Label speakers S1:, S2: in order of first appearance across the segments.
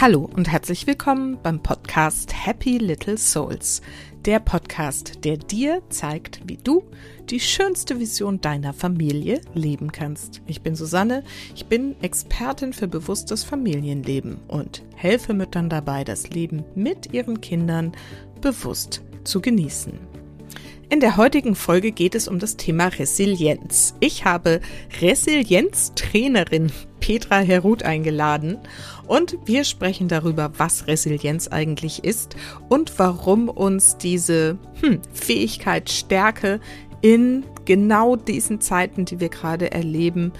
S1: Hallo und herzlich willkommen beim Podcast Happy Little Souls. Der Podcast, der dir zeigt, wie du die schönste Vision deiner Familie leben kannst. Ich bin Susanne, ich bin Expertin für bewusstes Familienleben und helfe Müttern dabei, das Leben mit ihren Kindern bewusst zu genießen. In der heutigen Folge geht es um das Thema Resilienz. Ich habe Resilienztrainerin Petra Herut eingeladen. Und wir sprechen darüber, was Resilienz eigentlich ist und warum uns diese hm, Fähigkeit, Stärke in genau diesen Zeiten, die wir gerade erleben,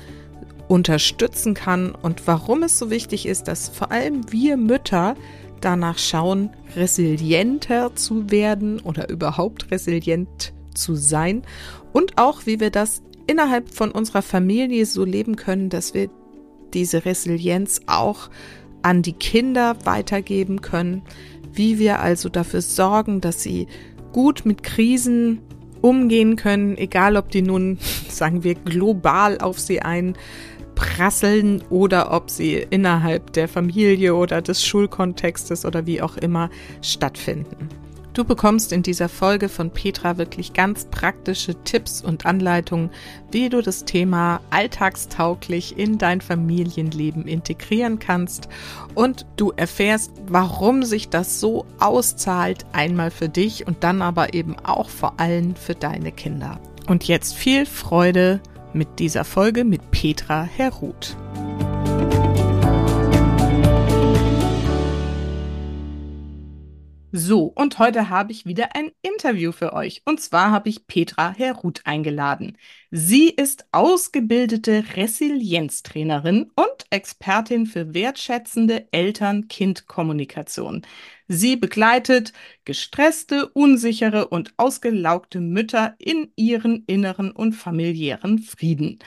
S1: unterstützen kann und warum es so wichtig ist, dass vor allem wir Mütter danach schauen, resilienter zu werden oder überhaupt resilient zu sein. Und auch, wie wir das innerhalb von unserer Familie so leben können, dass wir diese Resilienz auch an die Kinder weitergeben können, wie wir also dafür sorgen, dass sie gut mit Krisen umgehen können, egal ob die nun, sagen wir, global auf sie einprasseln oder ob sie innerhalb der Familie oder des Schulkontextes oder wie auch immer stattfinden. Du bekommst in dieser Folge von Petra wirklich ganz praktische Tipps und Anleitungen, wie du das Thema alltagstauglich in dein Familienleben integrieren kannst und du erfährst, warum sich das so auszahlt, einmal für dich und dann aber eben auch vor allem für deine Kinder. Und jetzt viel Freude mit dieser Folge mit Petra Herruth. So, und heute habe ich wieder ein Interview für euch. Und zwar habe ich Petra Herruth eingeladen. Sie ist ausgebildete Resilienztrainerin und Expertin für wertschätzende Eltern-Kind-Kommunikation. Sie begleitet gestresste, unsichere und ausgelaugte Mütter in ihren inneren und familiären Frieden.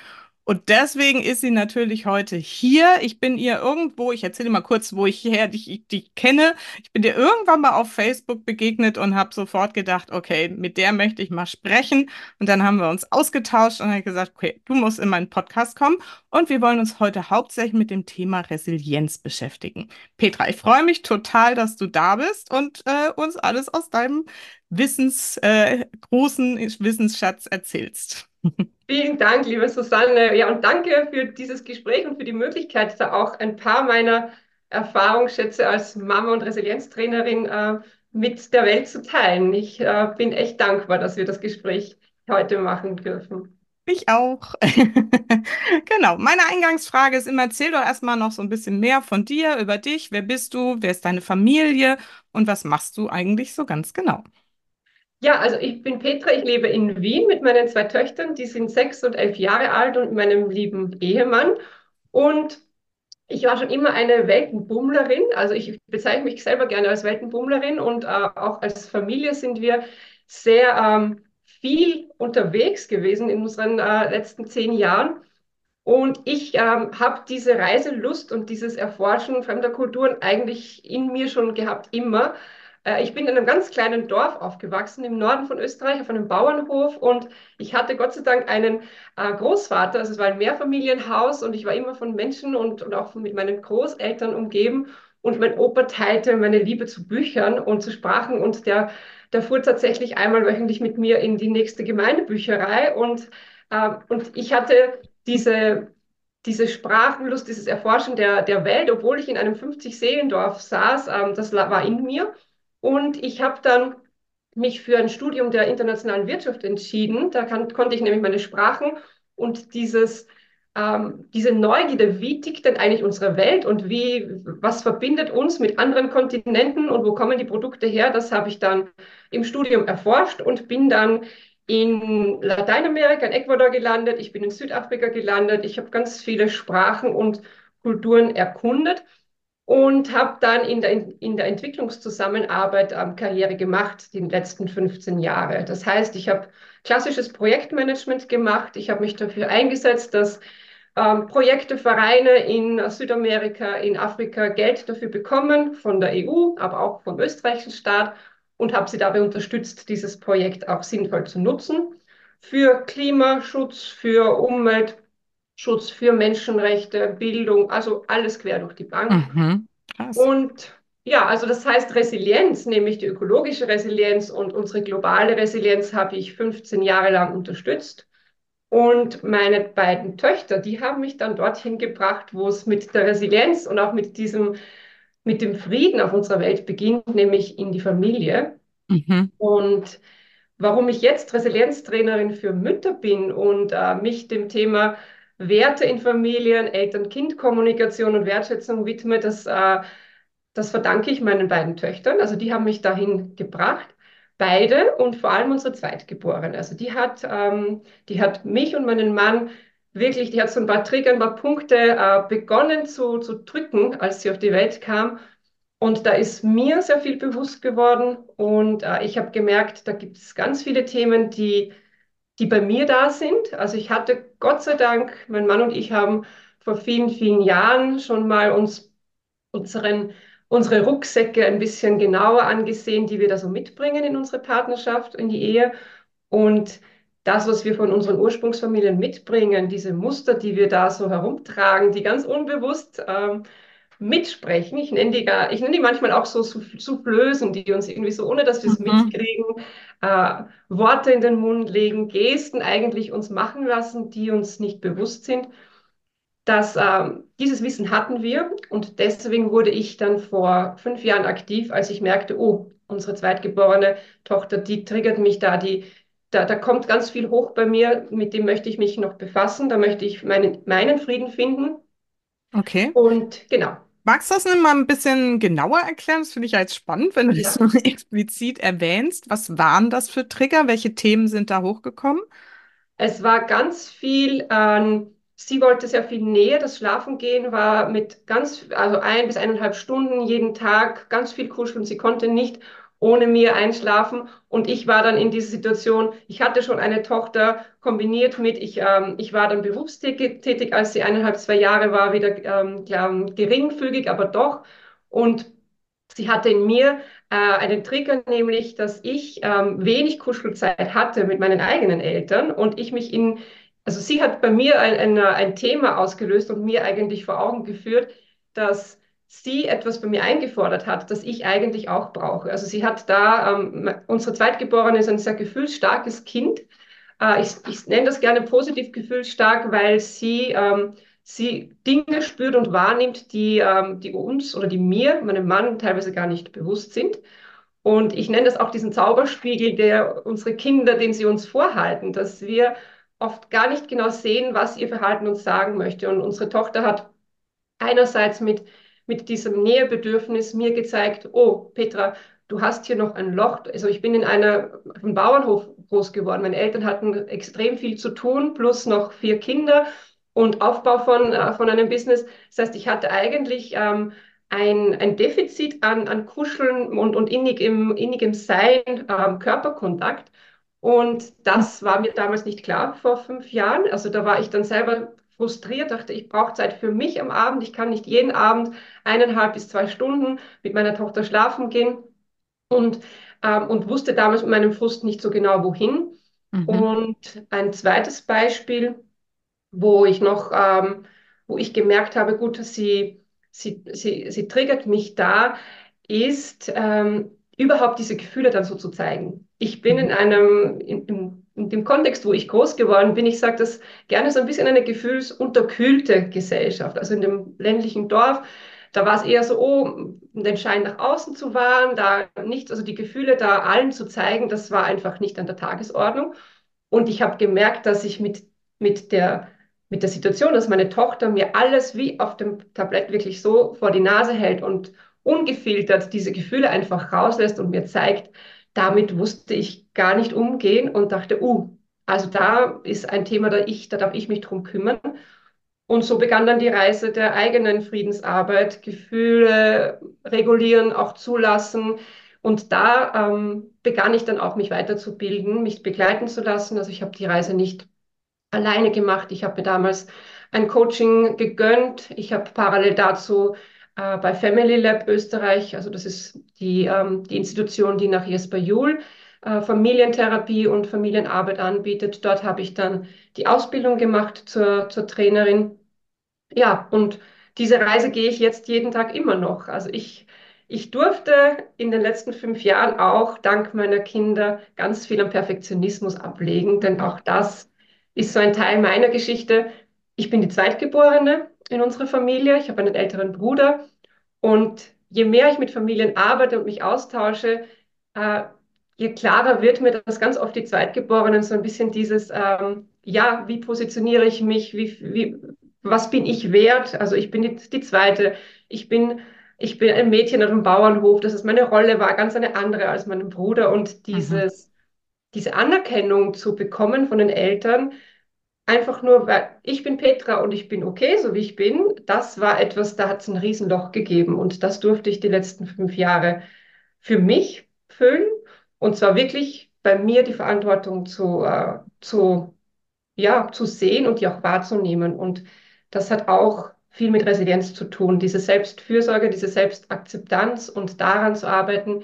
S1: Und deswegen ist sie natürlich heute hier. Ich bin ihr irgendwo, ich erzähle mal kurz, wo ich her dich, dich kenne. Ich bin dir irgendwann mal auf Facebook begegnet und habe sofort gedacht, okay, mit der möchte ich mal sprechen. Und dann haben wir uns ausgetauscht und habe gesagt, okay, du musst in meinen Podcast kommen. Und wir wollen uns heute hauptsächlich mit dem Thema Resilienz beschäftigen. Petra, ich freue mich total, dass du da bist und äh, uns alles aus deinem Wissens, äh, großen Wissensschatz erzählst.
S2: Vielen Dank, liebe Susanne. Ja, und danke für dieses Gespräch und für die Möglichkeit, da auch ein paar meiner Erfahrungsschätze als Mama und Resilienztrainerin äh, mit der Welt zu teilen. Ich äh, bin echt dankbar, dass wir das Gespräch heute machen dürfen.
S1: Ich auch. genau. Meine Eingangsfrage ist immer, erzähl doch erstmal noch so ein bisschen mehr von dir, über dich. Wer bist du? Wer ist deine Familie? Und was machst du eigentlich so ganz genau?
S2: Ja, also ich bin Petra, ich lebe in Wien mit meinen zwei Töchtern, die sind sechs und elf Jahre alt und meinem lieben Ehemann. Und ich war schon immer eine Weltenbummlerin, also ich bezeichne mich selber gerne als Weltenbummlerin und äh, auch als Familie sind wir sehr ähm, viel unterwegs gewesen in unseren äh, letzten zehn Jahren. Und ich ähm, habe diese Reiselust und dieses Erforschen fremder Kulturen eigentlich in mir schon gehabt, immer. Äh, ich bin in einem ganz kleinen Dorf aufgewachsen im Norden von Österreich auf einem Bauernhof. Und ich hatte Gott sei Dank einen äh, Großvater, also es war ein Mehrfamilienhaus und ich war immer von Menschen und, und auch mit meinen Großeltern umgeben. Und mein Opa teilte meine Liebe zu Büchern und zu Sprachen. Und der, der fuhr tatsächlich einmal wöchentlich mit mir in die nächste Gemeindebücherei. Und, äh, und ich hatte diese diese Sprachenlust, dieses Erforschen der, der Welt, obwohl ich in einem 50-Seelendorf saß, ähm, das war in mir. Und ich habe dann mich für ein Studium der internationalen Wirtschaft entschieden. Da kann, konnte ich nämlich meine Sprachen und dieses, ähm, diese Neugierde, wie tickt denn eigentlich unsere Welt und wie, was verbindet uns mit anderen Kontinenten und wo kommen die Produkte her, das habe ich dann im Studium erforscht und bin dann in Lateinamerika, in Ecuador gelandet, ich bin in Südafrika gelandet, ich habe ganz viele Sprachen und Kulturen erkundet und habe dann in der, in der Entwicklungszusammenarbeit ähm, Karriere gemacht, die letzten 15 Jahre. Das heißt, ich habe klassisches Projektmanagement gemacht. Ich habe mich dafür eingesetzt, dass ähm, Projekte, Vereine in Südamerika, in Afrika Geld dafür bekommen, von der EU, aber auch vom österreichischen Staat und habe sie dabei unterstützt, dieses Projekt auch sinnvoll zu nutzen. Für Klimaschutz, für Umwelt, Schutz für Menschenrechte, Bildung, also alles quer durch die Bank.
S1: Mhm.
S2: Und ja, also das heißt Resilienz, nämlich die ökologische Resilienz und unsere globale Resilienz habe ich 15 Jahre lang unterstützt. Und meine beiden Töchter, die haben mich dann dorthin gebracht, wo es mit der Resilienz und auch mit diesem, mit dem Frieden auf unserer Welt beginnt, nämlich in die Familie.
S1: Mhm.
S2: Und warum ich jetzt Resilienztrainerin für Mütter bin und äh, mich dem Thema Werte in Familien, Eltern-Kind-Kommunikation und Wertschätzung widme, das, äh, das verdanke ich meinen beiden Töchtern. Also die haben mich dahin gebracht. Beide und vor allem unsere Zweitgeborene. Also die hat, ähm, die hat mich und meinen Mann wirklich, die hat so ein paar Trigger, ein paar Punkte äh, begonnen zu, zu drücken, als sie auf die Welt kam. Und da ist mir sehr viel bewusst geworden und äh, ich habe gemerkt, da gibt es ganz viele Themen, die, die bei mir da sind. Also ich hatte Gott sei Dank, mein Mann und ich haben vor vielen, vielen Jahren schon mal uns unseren, unsere Rucksäcke ein bisschen genauer angesehen, die wir da so mitbringen in unsere Partnerschaft, in die Ehe. Und das, was wir von unseren Ursprungsfamilien mitbringen, diese Muster, die wir da so herumtragen, die ganz unbewusst ähm, mitsprechen. Ich nenne die gar, ich nenne die manchmal auch so Soufflösen, die uns irgendwie so, ohne dass wir es
S1: Mhm.
S2: mitkriegen, äh, Worte in den Mund legen, Gesten eigentlich uns machen lassen, die uns nicht bewusst sind. Das, ähm, dieses Wissen hatten wir und deswegen wurde ich dann vor fünf Jahren aktiv, als ich merkte, oh, unsere zweitgeborene Tochter, die triggert mich da, die, da, da kommt ganz viel hoch bei mir, mit dem möchte ich mich noch befassen, da möchte ich meinen, meinen Frieden finden.
S1: Okay.
S2: Und genau,
S1: Magst du das mal ein bisschen genauer erklären? Das finde ich ja jetzt spannend, wenn du das so explizit erwähnst. Was waren das für Trigger? Welche Themen sind da hochgekommen?
S2: Es war ganz viel, ähm, sie wollte sehr viel Nähe. Das Schlafengehen war mit ganz, also ein bis eineinhalb Stunden jeden Tag, ganz viel kuscheln. Sie konnte nicht ohne mir einschlafen. Und ich war dann in dieser Situation, ich hatte schon eine Tochter kombiniert mit, ich, ähm, ich war dann berufstätig, tätig, als sie eineinhalb, zwei Jahre war, wieder ähm, geringfügig, aber doch. Und sie hatte in mir äh, einen Trigger, nämlich, dass ich ähm, wenig Kuschelzeit hatte mit meinen eigenen Eltern und ich mich in, also sie hat bei mir ein, ein, ein Thema ausgelöst und mir eigentlich vor Augen geführt, dass sie etwas bei mir eingefordert hat, das ich eigentlich auch brauche. Also sie hat da, ähm, unsere Zweitgeborene ist ein sehr gefühlsstarkes Kind. Äh, ich, ich nenne das gerne positiv gefühlsstark, weil sie ähm, sie Dinge spürt und wahrnimmt, die, ähm, die uns oder die mir, meinem Mann, teilweise gar nicht bewusst sind. Und ich nenne das auch diesen Zauberspiegel, der unsere Kinder, den sie uns vorhalten, dass wir oft gar nicht genau sehen, was ihr Verhalten uns sagen möchte. Und unsere Tochter hat einerseits mit, mit diesem Nähebedürfnis mir gezeigt, oh, Petra, du hast hier noch ein Loch. Also ich bin in einer, einem Bauernhof groß geworden. Meine Eltern hatten extrem viel zu tun, plus noch vier Kinder und Aufbau von, äh, von einem Business. Das heißt, ich hatte eigentlich ähm, ein, ein Defizit an, an Kuscheln und, und innigem, innigem Sein, ähm, Körperkontakt. Und das war mir damals nicht klar vor fünf Jahren. Also da war ich dann selber frustriert, dachte, ich brauche Zeit für mich am Abend. Ich kann nicht jeden Abend eineinhalb bis zwei Stunden mit meiner Tochter schlafen gehen und, ähm, und wusste damals mit meinem Frust nicht so genau, wohin.
S1: Mhm.
S2: Und ein zweites Beispiel, wo ich noch, ähm, wo ich gemerkt habe, gut, sie, sie, sie, sie triggert mich da, ist ähm, überhaupt diese Gefühle dann so zu zeigen. Ich bin in
S1: Mhm.
S2: einem, in, in, in dem Kontext, wo ich groß geworden bin, ich sage das gerne so ein bisschen eine gefühlsunterkühlte Gesellschaft. Also in dem ländlichen Dorf, da war es eher so, oh, den Schein nach außen zu wahren, da nicht, also die Gefühle da allen zu zeigen, das war einfach nicht an der Tagesordnung. Und ich habe gemerkt, dass ich mit, mit der mit der Situation, dass meine Tochter mir alles wie auf dem Tablett wirklich so vor die Nase hält und ungefiltert diese Gefühle einfach rauslässt und mir zeigt, damit wusste ich gar nicht umgehen und dachte, uh, also da ist ein Thema, da ich, da darf ich mich drum kümmern. Und so begann dann die Reise der eigenen Friedensarbeit, Gefühle regulieren, auch zulassen. Und da ähm, begann ich dann auch, mich weiterzubilden, mich begleiten zu lassen. Also ich habe die Reise nicht alleine gemacht. Ich habe mir damals ein Coaching gegönnt. Ich habe parallel dazu äh, bei Family Lab Österreich, also das ist die, ähm, die Institution, die nach Jesper Juhl äh, Familientherapie und Familienarbeit anbietet. Dort habe ich dann die Ausbildung gemacht zur, zur Trainerin. Ja, und diese Reise gehe ich jetzt jeden Tag immer noch. Also ich, ich durfte in den letzten fünf Jahren auch dank meiner Kinder ganz viel am Perfektionismus ablegen, denn auch das ist so ein Teil meiner Geschichte. Ich bin die Zweitgeborene in unserer Familie. Ich habe einen älteren Bruder und je mehr ich mit Familien arbeite und mich austausche, äh, je klarer wird mir, dass ganz oft die Zweitgeborenen so ein bisschen dieses, ähm, ja, wie positioniere ich mich, wie, wie, was bin ich wert? Also ich bin die, die Zweite, ich bin, ich bin ein Mädchen auf dem Bauernhof, das ist meine Rolle, war ganz eine andere als mein Bruder und mhm. dieses, mhm. diese Anerkennung zu bekommen von den Eltern, einfach nur, weil ich bin Petra und ich bin okay, so wie ich bin, das war etwas, da hat es ein Riesenloch gegeben und das durfte ich die letzten fünf Jahre für mich füllen. Und zwar wirklich bei mir die Verantwortung zu, äh, zu, ja, zu sehen und die auch wahrzunehmen. Und das hat auch viel mit Resilienz zu tun, diese Selbstfürsorge, diese Selbstakzeptanz und daran zu arbeiten.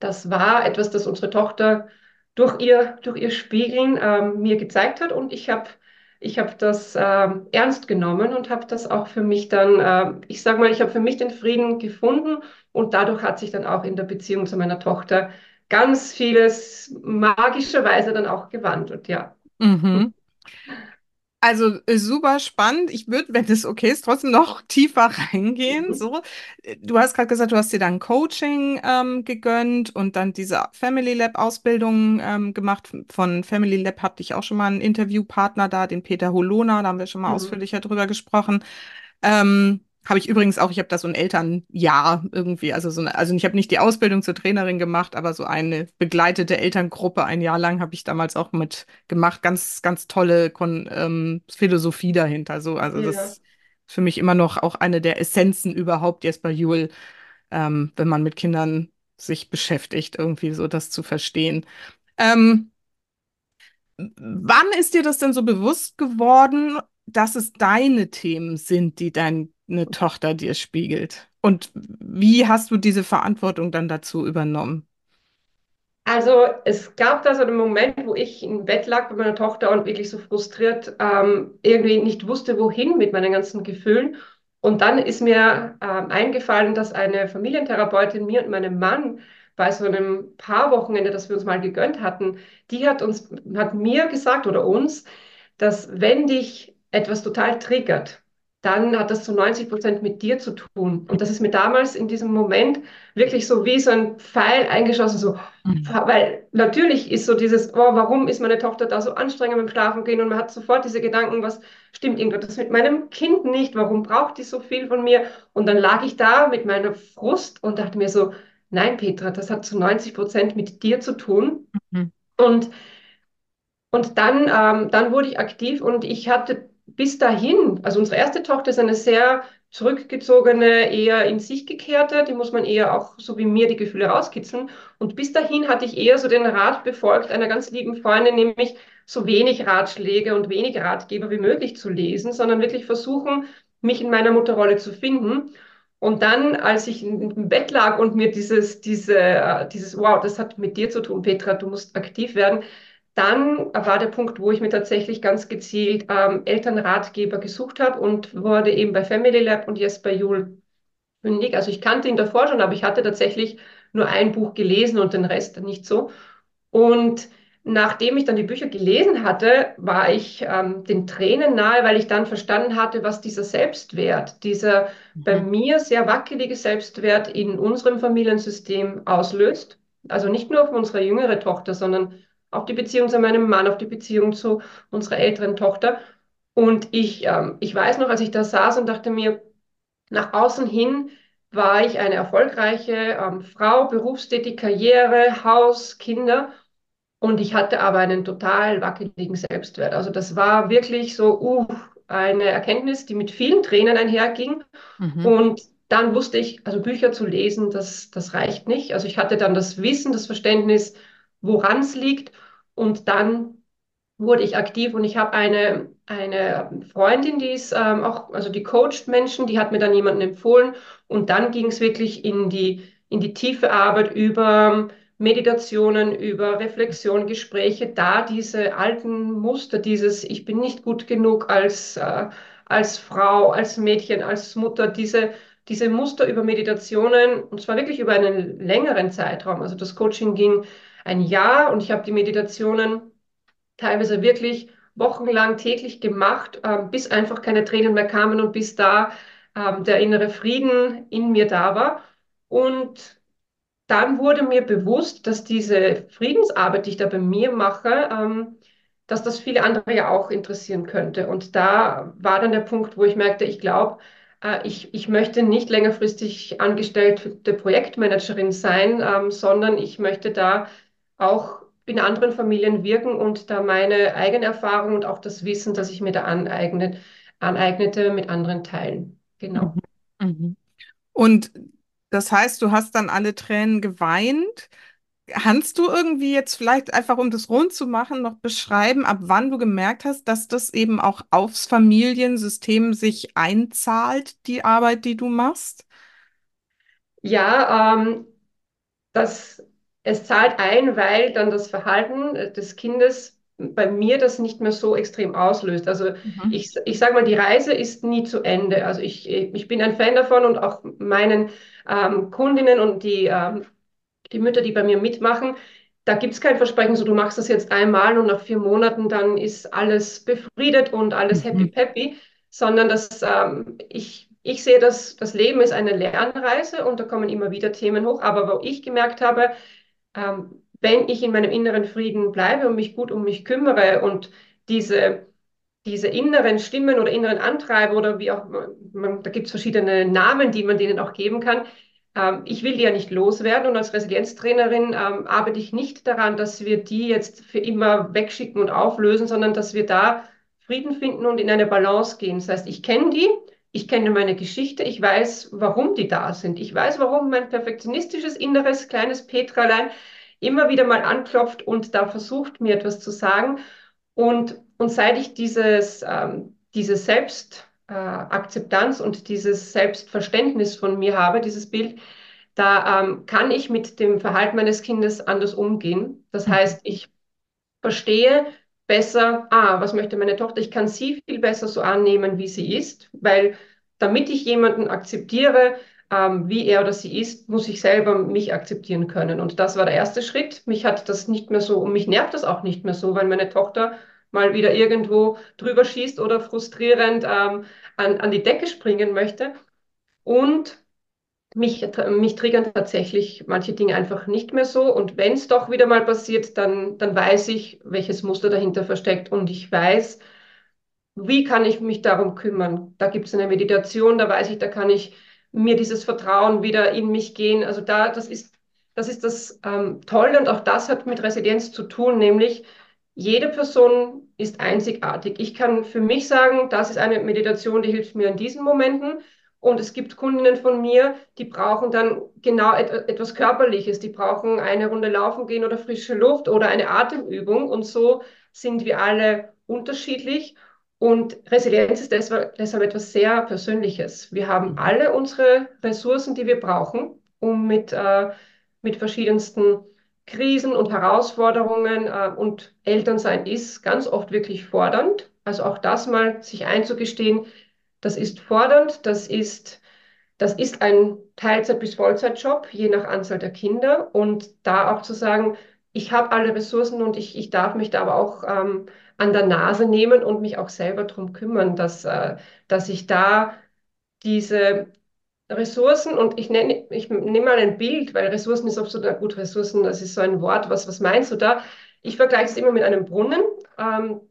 S2: Das war etwas, das unsere Tochter durch ihr, durch ihr Spiegeln ähm, mir gezeigt hat und ich habe ich hab das ähm, ernst genommen und habe das auch für mich dann, äh, ich sage mal, ich habe für mich den Frieden gefunden und dadurch hat sich dann auch in der Beziehung zu meiner Tochter ganz vieles magischerweise dann auch gewandelt, ja. Mhm.
S1: Also äh, super spannend. Ich würde, wenn es okay ist, trotzdem noch tiefer reingehen. Mhm. So, äh, du hast gerade gesagt, du hast dir dann Coaching ähm, gegönnt und dann diese Family Lab Ausbildung ähm, gemacht. Von Family Lab hatte ich auch schon mal einen Interviewpartner da, den Peter Holona. Da haben wir schon mal mhm. ausführlicher drüber gesprochen. Ähm, habe ich übrigens auch, ich habe da so ein Elternjahr irgendwie, also so eine, also ich habe nicht die Ausbildung zur Trainerin gemacht, aber so eine begleitete Elterngruppe ein Jahr lang habe ich damals auch mit gemacht. Ganz, ganz tolle Kon ähm, Philosophie dahinter. So, also ja. das ist für mich immer noch auch eine der Essenzen überhaupt jetzt bei Jule, ähm, wenn man mit Kindern sich beschäftigt, irgendwie so das zu verstehen. Ähm, wann ist dir das denn so bewusst geworden, dass es deine Themen sind, die dein eine Tochter dir spiegelt? Und wie hast du diese Verantwortung dann dazu übernommen?
S2: Also es gab da so einen Moment, wo ich im Bett lag mit meiner Tochter und wirklich so frustriert ähm, irgendwie nicht wusste, wohin mit meinen ganzen Gefühlen. Und dann ist mir ähm, eingefallen, dass eine Familientherapeutin mir und meinem Mann bei so einem Paarwochenende, das wir uns mal gegönnt hatten, die hat uns, hat mir gesagt oder uns, dass wenn dich etwas total triggert, dann hat das zu 90 Prozent mit dir zu tun. Und das ist mir damals in diesem Moment wirklich so wie so ein Pfeil eingeschossen, so, mhm. weil natürlich ist so dieses, oh, warum ist meine Tochter da so anstrengend beim Schlafen gehen und man hat sofort diese Gedanken, was stimmt irgendwas mit meinem Kind nicht, warum braucht die so viel von mir? Und dann lag ich da mit meiner Frust und dachte mir so, nein, Petra, das hat zu 90 Prozent mit dir zu tun. Mhm. Und und dann, ähm, dann wurde ich aktiv und ich hatte bis dahin, also unsere erste Tochter ist eine sehr zurückgezogene, eher in sich gekehrte, die muss man eher auch so wie mir die Gefühle rauskitzeln. Und bis dahin hatte ich eher so den Rat befolgt einer ganz lieben Freundin, nämlich so wenig Ratschläge und wenig Ratgeber wie möglich zu lesen, sondern wirklich versuchen, mich in meiner Mutterrolle zu finden. Und dann, als ich im Bett lag und mir dieses, diese, äh, dieses, wow, das hat mit dir zu tun, Petra, du musst aktiv werden, dann war der Punkt, wo ich mir tatsächlich ganz gezielt ähm, Elternratgeber gesucht habe und wurde eben bei Family Lab und jetzt bei Jule fündig. Also ich kannte ihn davor schon, aber ich hatte tatsächlich nur ein Buch gelesen und den Rest nicht so. Und nachdem ich dann die Bücher gelesen hatte, war ich ähm, den Tränen nahe, weil ich dann verstanden hatte, was dieser Selbstwert, dieser mhm. bei mir sehr wackelige Selbstwert in unserem Familiensystem auslöst. Also nicht nur auf unsere jüngere Tochter, sondern auf die Beziehung zu meinem Mann, auf die Beziehung zu unserer älteren Tochter. Und ich, ähm, ich weiß noch, als ich da saß und dachte mir, nach außen hin war ich eine erfolgreiche ähm, Frau, berufstätig, Karriere, Haus, Kinder. Und ich hatte aber einen total wackeligen Selbstwert. Also das war wirklich so uh, eine Erkenntnis, die mit vielen Tränen einherging. Mhm. Und dann wusste ich, also Bücher zu lesen, das, das reicht nicht. Also ich hatte dann das Wissen, das Verständnis, woran es liegt. Und dann wurde ich aktiv und ich habe eine, eine Freundin, die ist ähm, auch, also die coacht Menschen, die hat mir dann jemanden empfohlen und dann ging es wirklich in die, in die tiefe Arbeit über Meditationen, über Reflexion, Gespräche, da diese alten Muster, dieses Ich bin nicht gut genug als, äh, als Frau, als Mädchen, als Mutter, diese, diese Muster über Meditationen, und zwar wirklich über einen längeren Zeitraum. Also das Coaching ging ein Jahr und ich habe die Meditationen teilweise wirklich wochenlang täglich gemacht, äh, bis einfach keine Tränen mehr kamen und bis da äh, der innere Frieden in mir da war. Und dann wurde mir bewusst, dass diese Friedensarbeit, die ich da bei mir mache, ähm, dass das viele andere ja auch interessieren könnte. Und da war dann der Punkt, wo ich merkte, ich glaube, äh, ich, ich möchte nicht längerfristig angestellte Projektmanagerin sein, ähm, sondern ich möchte da auch in anderen Familien wirken und da meine eigene Erfahrung und auch das Wissen, das ich mir da aneignet, aneignete, mit anderen teilen. Genau.
S1: Mhm. Mhm. Und das heißt, du hast dann alle Tränen geweint. Kannst du irgendwie jetzt vielleicht einfach, um das rund zu machen, noch beschreiben, ab wann du gemerkt hast, dass das eben auch aufs Familiensystem sich einzahlt, die Arbeit, die du machst?
S2: Ja, ähm, das, es zahlt ein, weil dann das Verhalten des Kindes bei mir das nicht mehr so extrem auslöst. Also
S1: Mhm.
S2: ich, ich sage mal, die Reise ist nie zu Ende. Also ich, ich bin ein Fan davon und auch meinen ähm, Kundinnen und die, ähm, die Mütter, die bei mir mitmachen, da gibt es kein Versprechen, so du machst das jetzt einmal und nach vier Monaten dann ist alles befriedet und alles happy
S1: Mhm.
S2: peppy, sondern das, ähm, ich, ich sehe, dass das Leben ist eine Lernreise und da kommen immer wieder Themen hoch. Aber wo ich gemerkt habe, ähm, wenn ich in meinem inneren Frieden bleibe und mich gut um mich kümmere und diese, diese inneren Stimmen oder inneren Antreiber oder wie auch, man, da gibt es verschiedene Namen, die man denen auch geben kann. Ähm, ich will die ja nicht loswerden und als Resilienztrainerin ähm, arbeite ich nicht daran, dass wir die jetzt für immer wegschicken und auflösen, sondern dass wir da Frieden finden und in eine Balance gehen. Das heißt, ich kenne die, ich kenne meine Geschichte, ich weiß, warum die da sind. Ich weiß, warum mein perfektionistisches inneres kleines Petralein immer wieder mal anklopft und da versucht, mir etwas zu sagen. Und, und seit ich dieses, ähm, diese Selbstakzeptanz äh, und dieses Selbstverständnis von mir habe, dieses Bild, da ähm, kann ich mit dem Verhalten meines Kindes anders umgehen. Das
S1: Mhm.
S2: heißt, ich verstehe besser, ah, was möchte meine Tochter? Ich kann sie viel besser so annehmen, wie sie ist, weil damit ich jemanden akzeptiere, ähm, wie er oder sie ist, muss ich selber mich akzeptieren können. Und das war der erste Schritt. Mich hat das nicht mehr so und mich nervt das auch nicht mehr so, wenn meine Tochter mal wieder irgendwo drüber schießt oder frustrierend ähm, an, an die Decke springen möchte. Und mich, mich triggern tatsächlich manche Dinge einfach nicht mehr so. Und wenn es doch wieder mal passiert, dann, dann weiß ich, welches Muster dahinter versteckt. Und ich weiß, wie kann ich mich darum kümmern? Da gibt es eine Meditation, da weiß ich, da kann ich mir dieses Vertrauen wieder in mich gehen. Also da, das ist das, ist das ähm, Tolle und auch das hat mit Resilienz zu tun, nämlich jede Person ist einzigartig. Ich kann für mich sagen, das ist eine Meditation, die hilft mir in diesen Momenten. Und es gibt Kundinnen von mir, die brauchen dann genau et etwas Körperliches. Die brauchen eine Runde laufen gehen oder frische Luft oder eine Atemübung. Und so sind wir alle unterschiedlich. Und Resilienz ist deshalb, etwas sehr Persönliches. Wir haben alle unsere Ressourcen, die wir brauchen, um mit, äh, mit verschiedensten Krisen und Herausforderungen äh, und Elternsein ist ganz oft wirklich fordernd. Also auch das mal sich einzugestehen, das ist fordernd, das ist, das ist ein Teilzeit- bis Vollzeitjob, je nach Anzahl der Kinder. Und da auch zu sagen, ich habe alle Ressourcen und ich, ich darf mich da aber auch ähm, an der Nase nehmen und mich auch selber darum kümmern, dass, äh, dass ich da diese Ressourcen und ich nenne, ich nehme mal ein Bild, weil Ressourcen ist oft so, na gut, Ressourcen, das ist so ein Wort, was, was meinst du da? Ich vergleiche es immer mit einem Brunnen. Ähm,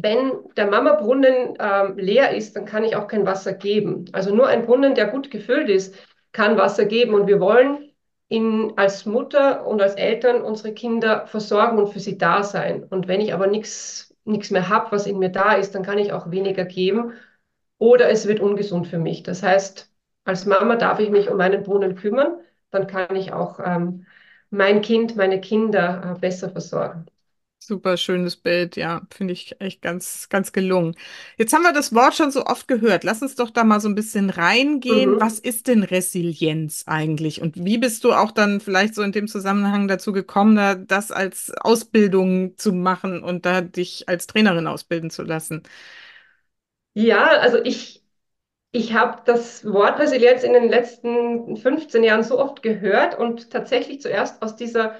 S2: wenn der Mama-Brunnen ähm, leer ist, dann kann ich auch kein Wasser geben. Also nur ein Brunnen, der gut gefüllt ist, kann Wasser geben. Und wir wollen in, als Mutter und als Eltern unsere Kinder versorgen und für sie da sein. Und wenn ich aber nichts mehr habe, was in mir da ist, dann kann ich auch weniger geben oder es wird ungesund für mich. Das heißt, als Mama darf ich mich um meinen Brunnen kümmern, dann kann ich auch ähm, mein Kind, meine Kinder äh, besser versorgen.
S1: Super schönes Bild, ja, finde ich echt ganz, ganz gelungen. Jetzt haben wir das Wort schon so oft gehört. Lass uns doch da mal so ein bisschen reingehen.
S2: Mhm.
S1: Was ist denn Resilienz eigentlich? Und wie bist du auch dann vielleicht so in dem Zusammenhang dazu gekommen, da das als Ausbildung zu machen und da dich als Trainerin ausbilden zu lassen?
S2: Ja, also ich, ich habe das Wort Resilienz in den letzten 15 Jahren so oft gehört und tatsächlich zuerst aus dieser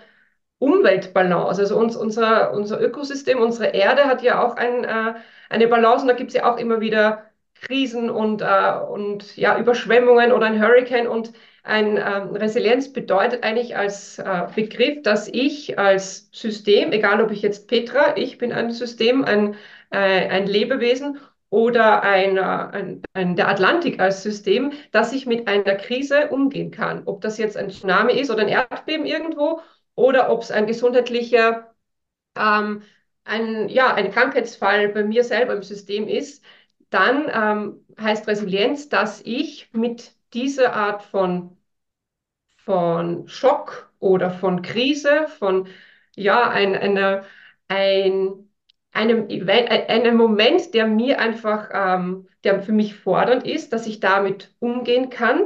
S2: Umweltbalance. Also uns, unser, unser Ökosystem, unsere Erde hat ja auch ein, äh, eine Balance und da gibt es ja auch immer wieder Krisen und, äh, und ja, Überschwemmungen oder ein Hurricane. Und ein ähm, Resilienz bedeutet eigentlich als äh, Begriff, dass ich als System, egal ob ich jetzt Petra, ich bin ein System, ein, äh, ein Lebewesen oder ein, äh, ein, ein, der Atlantik als System, dass ich mit einer Krise umgehen kann. Ob das jetzt ein Tsunami ist oder ein Erdbeben irgendwo oder ob es ein gesundheitlicher, ähm, ein, ja, ein Krankheitsfall bei mir selber im System ist, dann ähm, heißt Resilienz, dass ich mit dieser Art von, von Schock oder von Krise, von ja, ein, eine, ein, einem, einem Moment, der mir einfach, ähm, der für mich fordernd ist, dass ich damit umgehen kann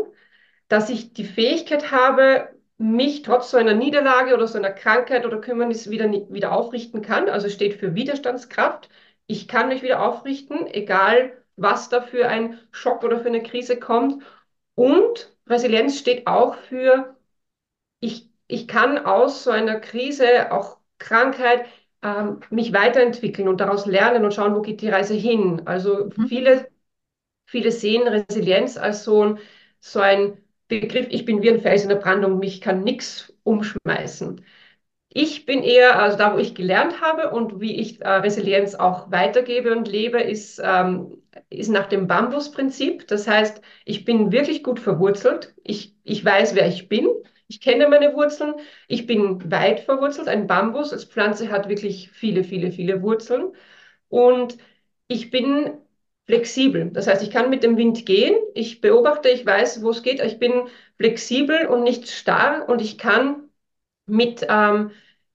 S2: dass ich die Fähigkeit habe, mich trotz so einer Niederlage oder so einer Krankheit oder Kümmernis wieder, wieder aufrichten kann. Also steht für Widerstandskraft. Ich kann mich wieder aufrichten, egal was da für ein Schock oder für eine Krise kommt. Und Resilienz steht auch für, ich, ich kann aus so einer Krise, auch Krankheit, ähm, mich weiterentwickeln und daraus lernen und schauen, wo geht die Reise hin. Also
S1: Mhm.
S2: viele Viele sehen Resilienz als so ein, so ein Begriff, ich bin wie ein Fels in der Brandung, mich kann nichts umschmeißen. Ich bin eher, also da, wo ich gelernt habe und wie ich äh, Resilienz auch weitergebe und lebe, ist, ähm, ist nach dem Bambusprinzip. Das heißt, ich bin wirklich gut verwurzelt. Ich, ich weiß, wer ich bin. Ich kenne meine Wurzeln. Ich bin weit verwurzelt. Ein Bambus als Pflanze hat wirklich viele, viele, viele Wurzeln. Und ich bin flexibel. Das heißt, ich kann mit dem Wind gehen. Ich beobachte, ich weiß, wo es geht. Ich bin flexibel und nicht starr und ich kann mit, ähm,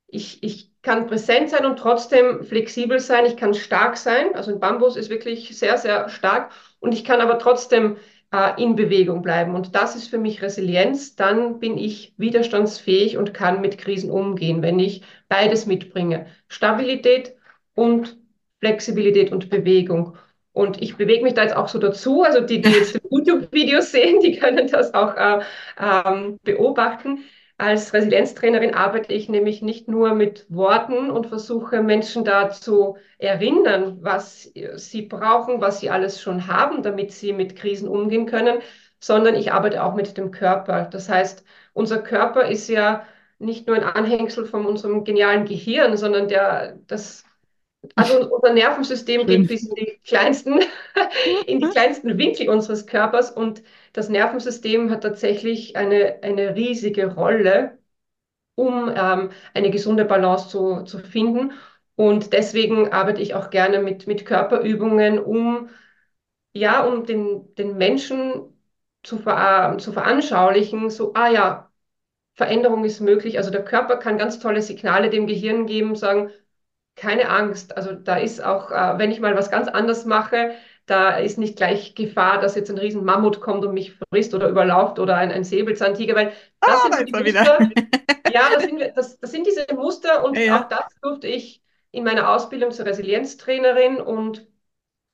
S2: ich, ich kann präsent sein und trotzdem flexibel sein. Ich kann stark sein. Also ein Bambus ist wirklich sehr, sehr stark und ich kann aber trotzdem äh, in Bewegung bleiben. Und das ist für mich Resilienz. Dann bin ich widerstandsfähig und kann mit Krisen umgehen, wenn ich beides mitbringe. Stabilität und Flexibilität und Bewegung. Und ich bewege mich da jetzt auch so dazu. Also die, die jetzt YouTube-Videos sehen, die können das auch äh, ähm, beobachten. Als Resilienztrainerin arbeite ich nämlich nicht nur mit Worten und versuche Menschen da zu erinnern, was sie brauchen, was sie alles schon haben, damit sie mit Krisen umgehen können, sondern ich arbeite auch mit dem Körper. Das heißt, unser Körper ist ja nicht nur ein Anhängsel von unserem genialen Gehirn, sondern der, das also unser Nervensystem geht bis in die kleinsten, in die kleinsten Winkel unseres Körpers und das Nervensystem hat tatsächlich eine, eine riesige Rolle, um ähm, eine gesunde Balance zu, zu finden. Und deswegen arbeite ich auch gerne mit, mit Körperübungen, um, ja, um den, den Menschen zu, ver, äh, zu veranschaulichen, so, ah ja, Veränderung ist möglich. Also der Körper kann ganz tolle Signale dem Gehirn geben, sagen, keine Angst. Also da ist auch, äh, wenn ich mal was ganz anderes mache, da ist nicht gleich Gefahr, dass jetzt ein riesen Mammut kommt und mich frisst oder überlauft oder ein, ein Säbelzahntiger, weil das
S1: Ah,
S2: sind die
S1: er wieder.
S2: Muster. Ja, das sind, das, das sind diese Muster und auch
S1: Ja.
S2: das durfte ich in meiner Ausbildung zur Resilienztrainerin und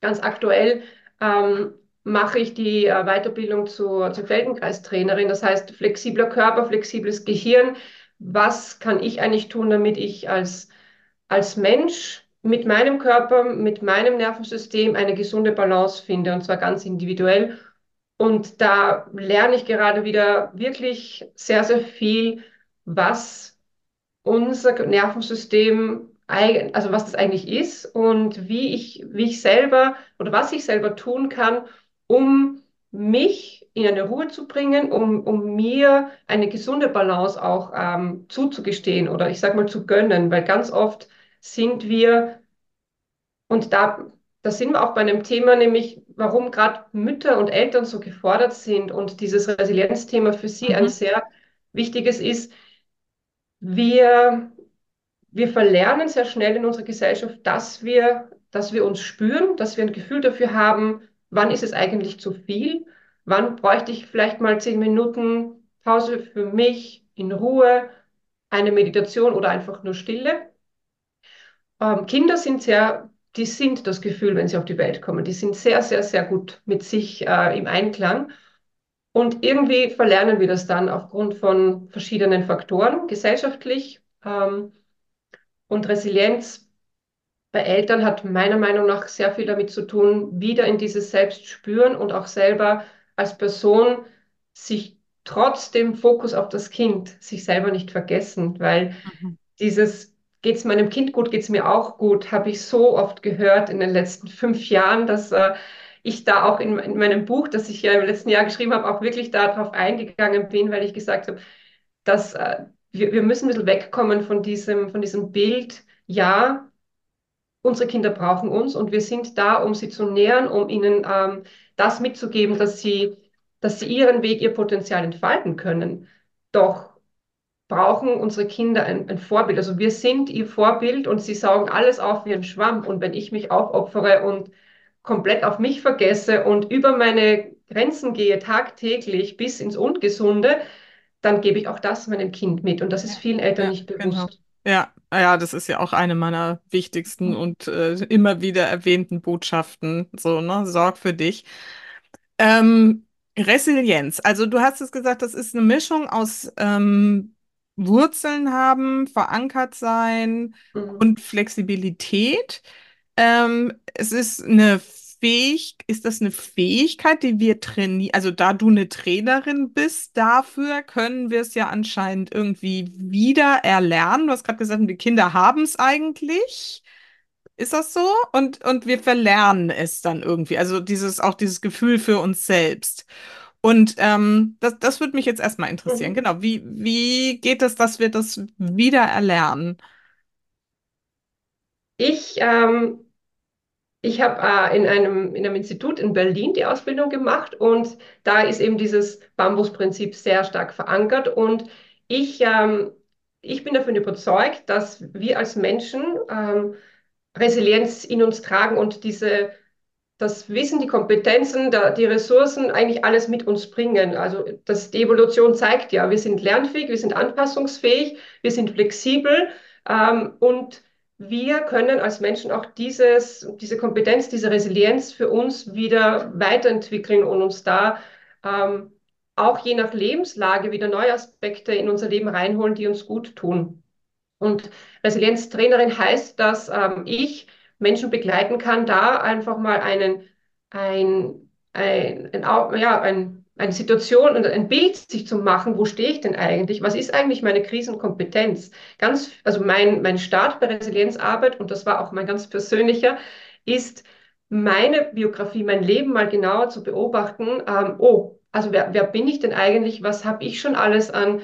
S2: ganz aktuell ähm, mache ich die äh, Weiterbildung zur, zur Feldenkreistrainerin. Das heißt, flexibler Körper, flexibles Gehirn. Was kann ich eigentlich tun, damit ich als als Mensch mit meinem Körper, mit meinem Nervensystem eine gesunde Balance finde, und zwar ganz individuell. Und da lerne ich gerade wieder wirklich sehr, sehr viel, was unser Nervensystem, also was das eigentlich ist und wie ich, wie ich selber oder was ich selber tun kann, um mich in eine Ruhe zu bringen, um, um mir eine gesunde Balance auch ähm, zuzugestehen oder ich sage mal zu gönnen, weil ganz oft sind wir, und da, da sind wir auch bei einem Thema, nämlich warum gerade Mütter und Eltern so gefordert sind und dieses Resilienzthema für sie ein
S1: Mhm.
S2: sehr wichtiges ist. Wir wir verlernen sehr schnell in unserer Gesellschaft, dass wir, dass wir uns spüren, dass wir ein Gefühl dafür haben, wann ist es eigentlich zu viel, wann bräuchte ich vielleicht mal zehn Minuten Pause für mich in Ruhe, eine Meditation oder einfach nur Stille. Ähm, Kinder sind sehr, die sind das Gefühl, wenn sie auf die Welt kommen. Die sind sehr, sehr, sehr gut mit sich äh, im Einklang. Und irgendwie verlernen wir das dann aufgrund von verschiedenen Faktoren, gesellschaftlich. Ähm, und Resilienz bei Eltern hat meiner Meinung nach sehr viel damit zu tun, wieder in dieses Selbstspüren und auch selber als Person sich trotz dem Fokus auf das Kind, sich selber nicht vergessen, weil
S1: Mhm.
S2: dieses geht es meinem Kind gut, geht es mir auch gut, habe ich so oft gehört in den letzten fünf Jahren, dass äh, ich da auch in, in meinem Buch, das ich ja im letzten Jahr geschrieben habe, auch wirklich darauf eingegangen bin, weil ich gesagt habe, dass äh, wir, wir müssen ein bisschen wegkommen von diesem, von diesem Bild, ja, unsere Kinder brauchen uns und wir sind da, um sie zu nähern, um ihnen ähm, das mitzugeben, dass sie, dass sie ihren Weg, ihr Potenzial entfalten können. Doch brauchen unsere Kinder ein, ein Vorbild. Also wir sind ihr Vorbild und sie saugen alles auf wie ein Schwamm. Und wenn ich mich aufopfere und komplett auf mich vergesse und über meine Grenzen gehe tagtäglich bis ins Ungesunde, dann gebe ich auch das meinem Kind mit. Und das ist vielen Eltern
S1: Ja,
S2: nicht
S1: genau.
S2: bewusst.
S1: Ja, ja, das ist ja auch eine meiner wichtigsten und äh, immer wieder erwähnten Botschaften. So, ne? Sorg für dich. Ähm, Resilienz. Also du hast es gesagt, das ist eine Mischung aus ähm, Wurzeln haben, verankert sein
S2: Mhm.
S1: und Flexibilität. Ähm, es ist eine Fähig, ist das eine Fähigkeit, die wir trainieren? Also da du eine Trainerin bist, dafür können wir es ja anscheinend irgendwie wieder erlernen. Du hast gerade gesagt, die Kinder haben es eigentlich. Ist das so? Und, und wir verlernen es dann irgendwie. Also dieses, auch dieses Gefühl für uns selbst. Und ähm, das, das würde mich jetzt erstmal interessieren.
S2: Mhm.
S1: Genau. Wie, wie geht es, dass wir das wieder erlernen?
S2: Ich ähm, Ich habe äh, in einem, in einem Institut in Berlin die Ausbildung gemacht und da ist eben dieses Bambusprinzip sehr stark verankert und ich, ähm, ich bin davon überzeugt, dass wir als Menschen ähm, Resilienz in uns tragen und diese das Wissen, die Kompetenzen, die Ressourcen eigentlich alles mit uns bringen. Also das, die Evolution zeigt ja, wir sind lernfähig, wir sind anpassungsfähig, wir sind flexibel ähm, und wir können als Menschen auch dieses, diese Kompetenz, diese Resilienz für uns wieder weiterentwickeln und uns da ähm, auch je nach Lebenslage wieder neue Aspekte in unser Leben reinholen, die uns gut tun. Und Resilienztrainerin heißt, dass ähm, ich Menschen begleiten kann, da einfach mal einen, ein, ein, ein, ja, ein, eine Situation und ein Bild sich zu machen, wo stehe ich denn eigentlich? Was ist eigentlich meine Krisenkompetenz? Ganz, also mein, mein Start bei Resilienzarbeit, und das war auch mein ganz persönlicher, ist meine Biografie, mein Leben mal genauer zu beobachten. Ähm, oh, also wer, wer bin ich denn eigentlich? Was habe ich schon alles an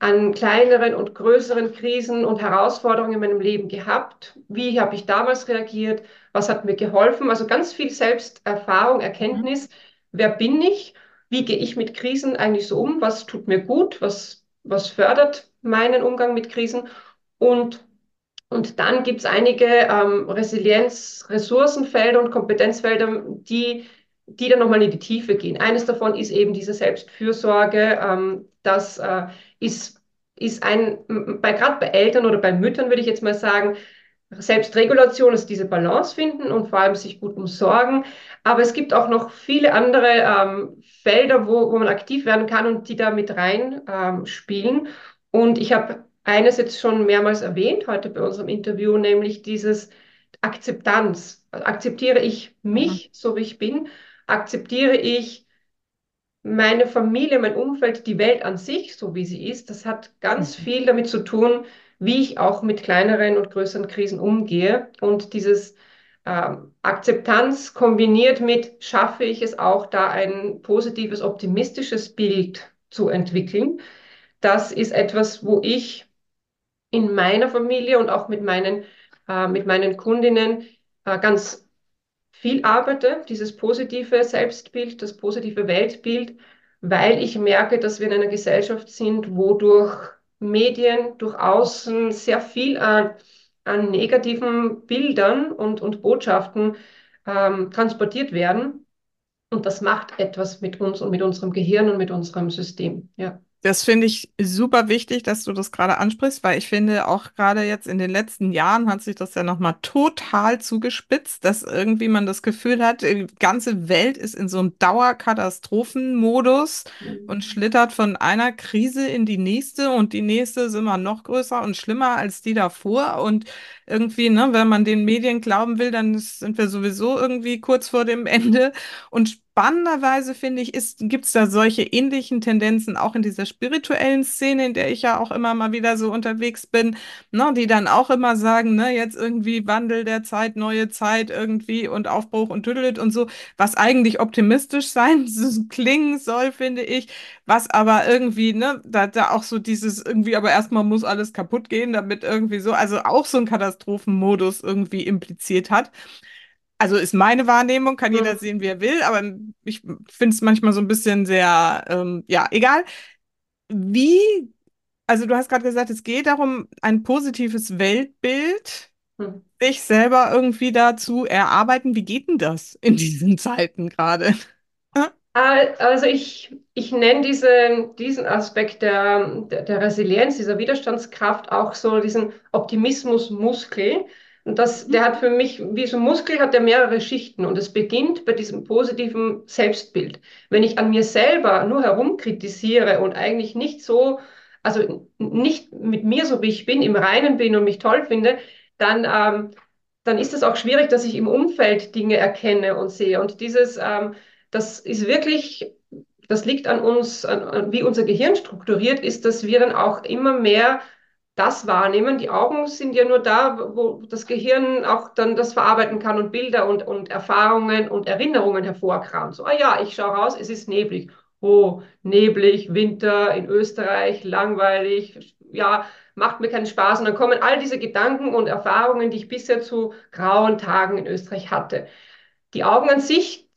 S2: an kleineren und größeren Krisen und Herausforderungen in meinem Leben gehabt? Wie habe ich damals reagiert? Was hat mir geholfen? Also ganz viel Selbsterfahrung,
S1: Mhm.
S2: Erkenntnis. Wer bin ich? Wie gehe ich mit Krisen eigentlich so um? Was tut mir gut? Was, was fördert meinen Umgang mit Krisen? Und und dann gibt es einige ähm, Resilienz, Ressourcenfelder und Kompetenzfelder, die, die dann nochmal in die Tiefe gehen. Eines davon ist eben diese Selbstfürsorge. Ähm, das äh, ist, ist ein, bei, gerade bei Eltern oder bei Müttern würde ich jetzt mal sagen, Selbstregulation ist diese Balance finden und vor allem sich gut umsorgen. Aber es gibt auch noch viele andere ähm, Felder, wo, wo man aktiv werden kann und die da mit rein ähm, spielen. Und ich habe eines jetzt schon mehrmals erwähnt heute bei unserem Interview, nämlich dieses Akzeptanz. Akzeptiere ich
S1: Mhm.
S2: mich, so wie ich bin? Akzeptiere ich meine Familie, mein Umfeld, die Welt an sich, so wie sie ist? Das hat ganz
S1: Mhm.
S2: viel damit zu tun, wie ich auch mit kleineren und größeren Krisen umgehe. Und dieses ähm, Akzeptanz kombiniert mit, schaffe ich es auch, da ein positives, optimistisches Bild zu entwickeln. Das ist etwas, wo ich in meiner Familie und auch mit meinen, äh, mit meinen Kundinnen äh, ganz viel arbeite, dieses positive Selbstbild, das positive Weltbild, weil ich merke, dass wir in einer Gesellschaft sind, wodurch Medien, durch Außen sehr viel an, an negativen Bildern und, und Botschaften ähm, transportiert werden. Und das macht etwas mit uns und mit unserem Gehirn und mit unserem System. Ja.
S1: Das finde ich super wichtig, dass du das gerade ansprichst, weil ich finde, auch gerade jetzt in den letzten Jahren hat sich das ja nochmal total zugespitzt, dass irgendwie man das Gefühl hat, die ganze Welt ist in so einem Dauerkatastrophenmodus
S2: Mhm.
S1: und schlittert von einer Krise in die nächste und die nächste ist immer noch größer und schlimmer als die davor. Und irgendwie, ne, wenn man den Medien glauben will, dann sind wir sowieso irgendwie kurz vor dem Ende. Und spannenderweise finde ich, gibt es da solche ähnlichen Tendenzen auch in dieser spirituellen Szene, in der ich ja auch immer mal wieder so unterwegs bin, ne, die dann auch immer sagen, ne, jetzt irgendwie Wandel der Zeit, neue Zeit irgendwie und Aufbruch und Tüdelüt und so, was eigentlich optimistisch sein klingen soll, finde ich, was aber irgendwie, ne, da, da auch so dieses irgendwie, aber erstmal muss alles kaputt gehen, damit irgendwie so, also auch so ein Katastrophenmodus irgendwie impliziert hat. Also ist meine Wahrnehmung, kann jeder
S2: Mhm.
S1: sehen, wie er will, aber ich finde es manchmal so ein bisschen sehr, ähm, ja, egal. Wie, also du hast gerade gesagt, es geht darum, ein positives Weltbild
S2: Mhm.
S1: sich selber irgendwie dazu erarbeiten. Wie geht denn das in diesen Zeiten gerade?
S2: Äh, Also ich, ich nenne diese, diesen Aspekt der, der, der Resilienz, dieser Widerstandskraft auch so diesen Optimismusmuskel. Und das, der hat für mich, wie so ein Muskel hat der mehrere Schichten und es beginnt bei diesem positiven Selbstbild. Wenn ich an mir selber nur herumkritisiere und eigentlich nicht so, also nicht mit mir so wie ich bin, im Reinen bin und mich toll finde, dann, ähm, dann ist es auch schwierig, dass ich im Umfeld Dinge erkenne und sehe. Und dieses, ähm, das ist wirklich, das liegt an uns, an, an, wie unser Gehirn strukturiert ist, dass wir dann auch immer mehr das wahrnehmen. Die Augen sind ja nur da, wo das Gehirn auch dann das verarbeiten kann und Bilder und, und Erfahrungen und Erinnerungen hervorkramt. So, ah ja, ich schaue raus, es ist neblig. Oh, neblig, Winter in Österreich, langweilig, ja, macht mir keinen Spaß. Und dann kommen all diese Gedanken und Erfahrungen, die ich bisher zu grauen Tagen in Österreich hatte. Die Augen an sich,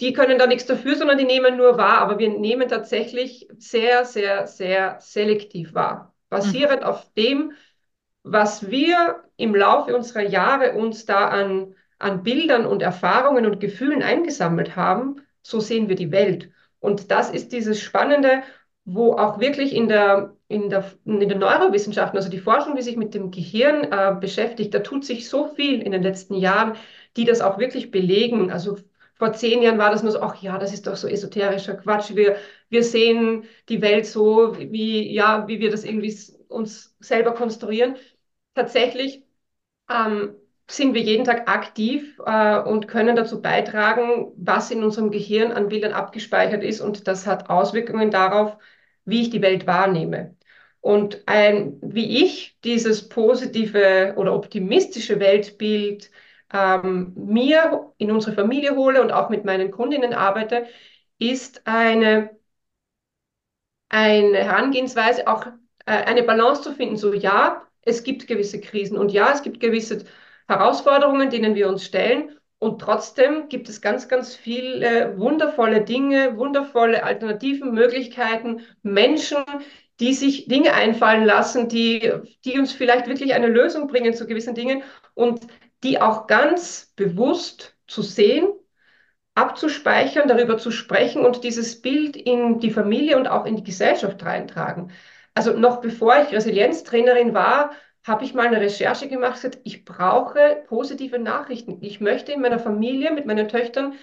S2: die können da nichts dafür, sondern die nehmen nur wahr. Aber wir nehmen tatsächlich sehr, sehr, sehr selektiv wahr.
S1: Mhm.
S2: Basierend auf dem, was wir im Laufe unserer Jahre uns da an, an Bildern und Erfahrungen und Gefühlen eingesammelt haben, so sehen wir die Welt. Und das ist dieses Spannende, wo auch wirklich in der, in der, in den Neurowissenschaften, also die Forschung, die sich mit dem Gehirn äh, beschäftigt, da tut sich so viel in den letzten Jahren, die das auch wirklich belegen. Also vor zehn Jahren war das nur so, ach ja, das ist doch so esoterischer Quatsch. Wir, wir sehen die Welt so, wie, ja, wie wir das irgendwie uns selber konstruieren tatsächlich ähm, sind wir jeden Tag aktiv äh, und können dazu beitragen, was in unserem Gehirn an Bildern abgespeichert ist. Und das hat Auswirkungen darauf, wie ich die Welt wahrnehme. Und ein, wie ich dieses positive oder optimistische Weltbild ähm, mir in unsere Familie hole und auch mit meinen Kundinnen arbeite, ist eine eine Herangehensweise, auch äh, eine Balance zu finden. So, ja, es gibt gewisse Krisen und ja, es gibt gewisse Herausforderungen, denen wir uns stellen. Und trotzdem gibt es ganz, ganz viele wundervolle Dinge, wundervolle Alternativen, Möglichkeiten, Menschen, die sich Dinge einfallen lassen, die, die uns vielleicht wirklich eine Lösung bringen zu gewissen Dingen und die auch ganz bewusst zu sehen abzuspeichern, darüber zu sprechen und dieses Bild in die Familie und auch in die Gesellschaft reintragen. Also noch bevor ich Resilienztrainerin war, habe ich mal eine Recherche gemacht, gesagt, ich brauche positive Nachrichten. Ich möchte in meiner Familie mit meinen Töchtern,